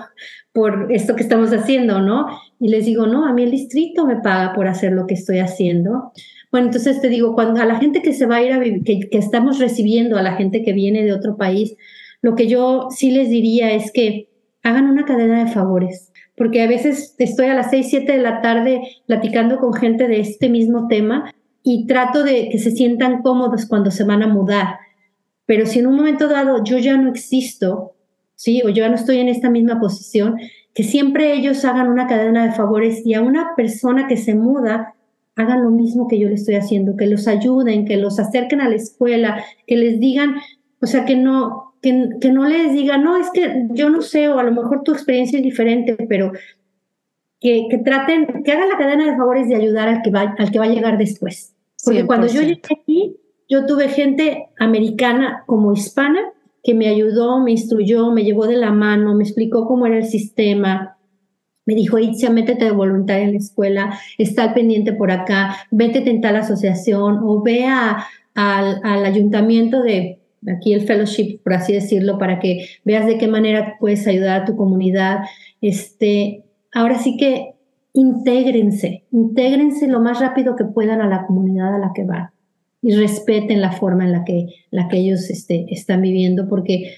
por esto que estamos haciendo, ¿no? Y les digo, no, a mí el distrito me paga por hacer lo que estoy haciendo. Bueno, entonces te digo, cuando a la gente que se va a ir a vivir, que, estamos recibiendo a la gente que viene de otro país, lo que yo sí les diría es que hagan una cadena de favores, porque a veces estoy a las 6, 7 de la tarde platicando con gente de este mismo tema y trato de que se sientan cómodos cuando se van a mudar. Pero si en un momento dado yo ya no existo, ¿sí? O yo ya no estoy en esta misma posición, que siempre ellos hagan una cadena de favores y a una persona que se muda hagan lo mismo que yo le estoy haciendo, que los ayuden, que los acerquen a la escuela, que les digan, o sea, que no, que, que no les digan, no, es que yo no sé, o a lo mejor tu experiencia es diferente, pero que, que traten, que hagan la cadena de favores de ayudar al que va, al que va a llegar después. Porque cuando yo llegué aquí, yo tuve gente americana como hispana que me ayudó, me instruyó, me llevó de la mano, me explicó cómo era el sistema, me dijo, Itzia, métete de voluntaria en la escuela, está al pendiente por acá, vete en tal asociación o ve al, al ayuntamiento de aquí el fellowship, por así decirlo, para que veas de qué manera puedes ayudar a tu comunidad. Este, ahora sí que intégrense, intégrense lo más rápido que puedan a la comunidad a la que van y respeten la forma en la que, la que ellos este, están viviendo, porque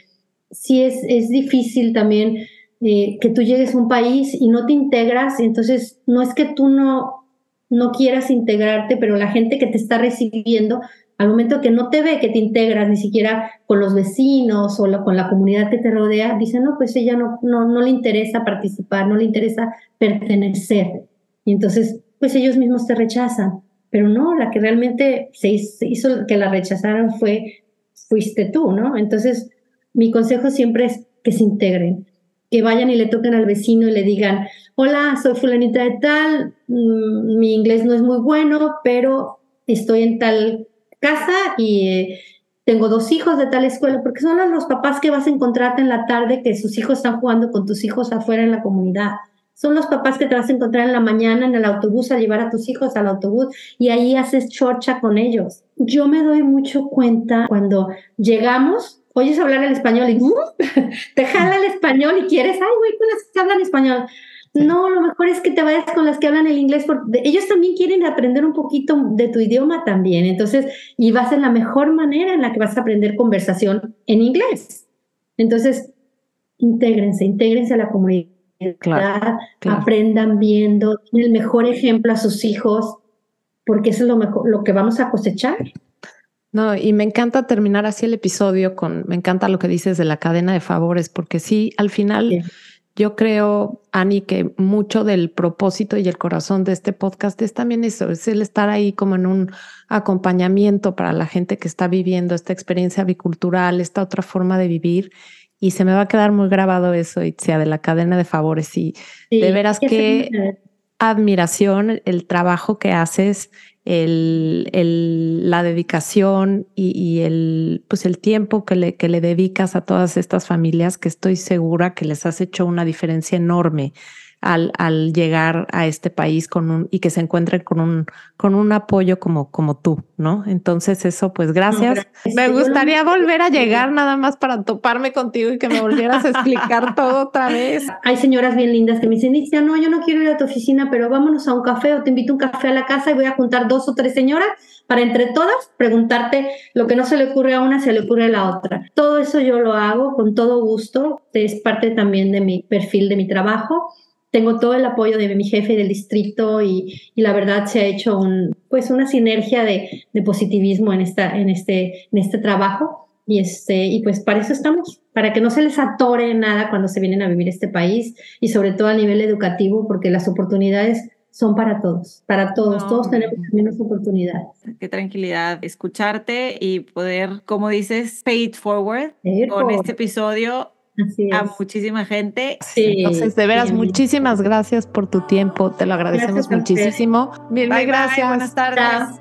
sí es, es difícil también eh, que tú llegues a un país y no te integras, entonces no es que tú no, no quieras integrarte, pero la gente que te está recibiendo, al momento que no te ve que te integras ni siquiera con los vecinos o con la comunidad que te rodea, dice, no, pues ella no, no, no le interesa participar, no le interesa pertenecer. Y entonces, pues ellos mismos te rechazan. Pero no, la que realmente se hizo que la rechazaron fue, fuiste tú, ¿no? Entonces, mi consejo siempre es que se integren, que vayan y le toquen al vecino y le digan, hola, soy fulanita de tal, mm, mi inglés no es muy bueno, pero estoy en tal casa y eh, tengo dos hijos de tal escuela, porque son los papás que vas a encontrarte en la tarde que sus hijos están jugando con tus hijos afuera en la comunidad. Son los papás que te vas a encontrar en la mañana en el autobús a llevar a tus hijos al autobús y ahí haces chorcha con ellos. Yo me doy mucho cuenta cuando llegamos, oyes hablar el español y te jala el español y quieres, ay, güey, con las que hablan español. No, lo mejor es que te vayas con las que hablan el inglés, porque ellos también quieren aprender un poquito de tu idioma también. Entonces, y va a ser la mejor manera en la que vas a aprender conversación en inglés. Entonces, intégrense, intégrense a la comunidad, aprendan viendo, el mejor ejemplo a sus hijos, porque eso es lo, mejor, lo que vamos a cosechar. No, y me encanta terminar así el episodio con, me encanta lo que dices de la cadena de favores, porque sí, al final... Yo creo, Ani, que mucho del propósito y el corazón de este podcast es también eso, es el estar ahí como en un acompañamiento para la gente que está viviendo esta experiencia bicultural, esta otra forma de vivir. Y se me va a quedar muy grabado eso, Itzia, de la cadena de favores. Y de veras que admiración el trabajo que haces el, el, la dedicación y, y, el, pues el tiempo que le, que le dedicas a todas estas familias que estoy segura que les has hecho una diferencia enorme al, al llegar a este país con un, y que se encuentren con un, con un apoyo como, como tú, ¿no? Entonces eso, pues gracias. Me gustaría volver a llegar nada más para toparme contigo y que me volvieras a explicar todo otra vez. Hay señoras bien lindas que me dicen, dice, no, yo no quiero ir a tu oficina, pero vámonos a un café o te invito a un café a la casa y voy a juntar dos o tres señoras para entre todas preguntarte lo que no se le ocurre a una, se le ocurre a la otra. Todo eso yo lo hago con todo gusto, es parte también de mi perfil, de mi trabajo tengo todo el apoyo de mi jefe del distrito y, la verdad se ha hecho un, pues una sinergia de, positivismo en, esta, en, este, en este trabajo. Y, este, y pues para eso estamos, para que no se les atore nada cuando se vienen a vivir este país y sobre todo a nivel educativo, porque las oportunidades son para todos, para todos, todos tenemos mismas oportunidades. Qué tranquilidad escucharte y poder, como dices, pay it forward con este episodio a muchísima gente. Sí, Entonces, de veras, muchísimas gracias por tu tiempo. Te lo agradecemos muchísimo. Bien, gracias. buenas tardes.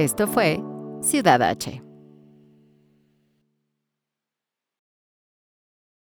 Esto fue Ciudad H.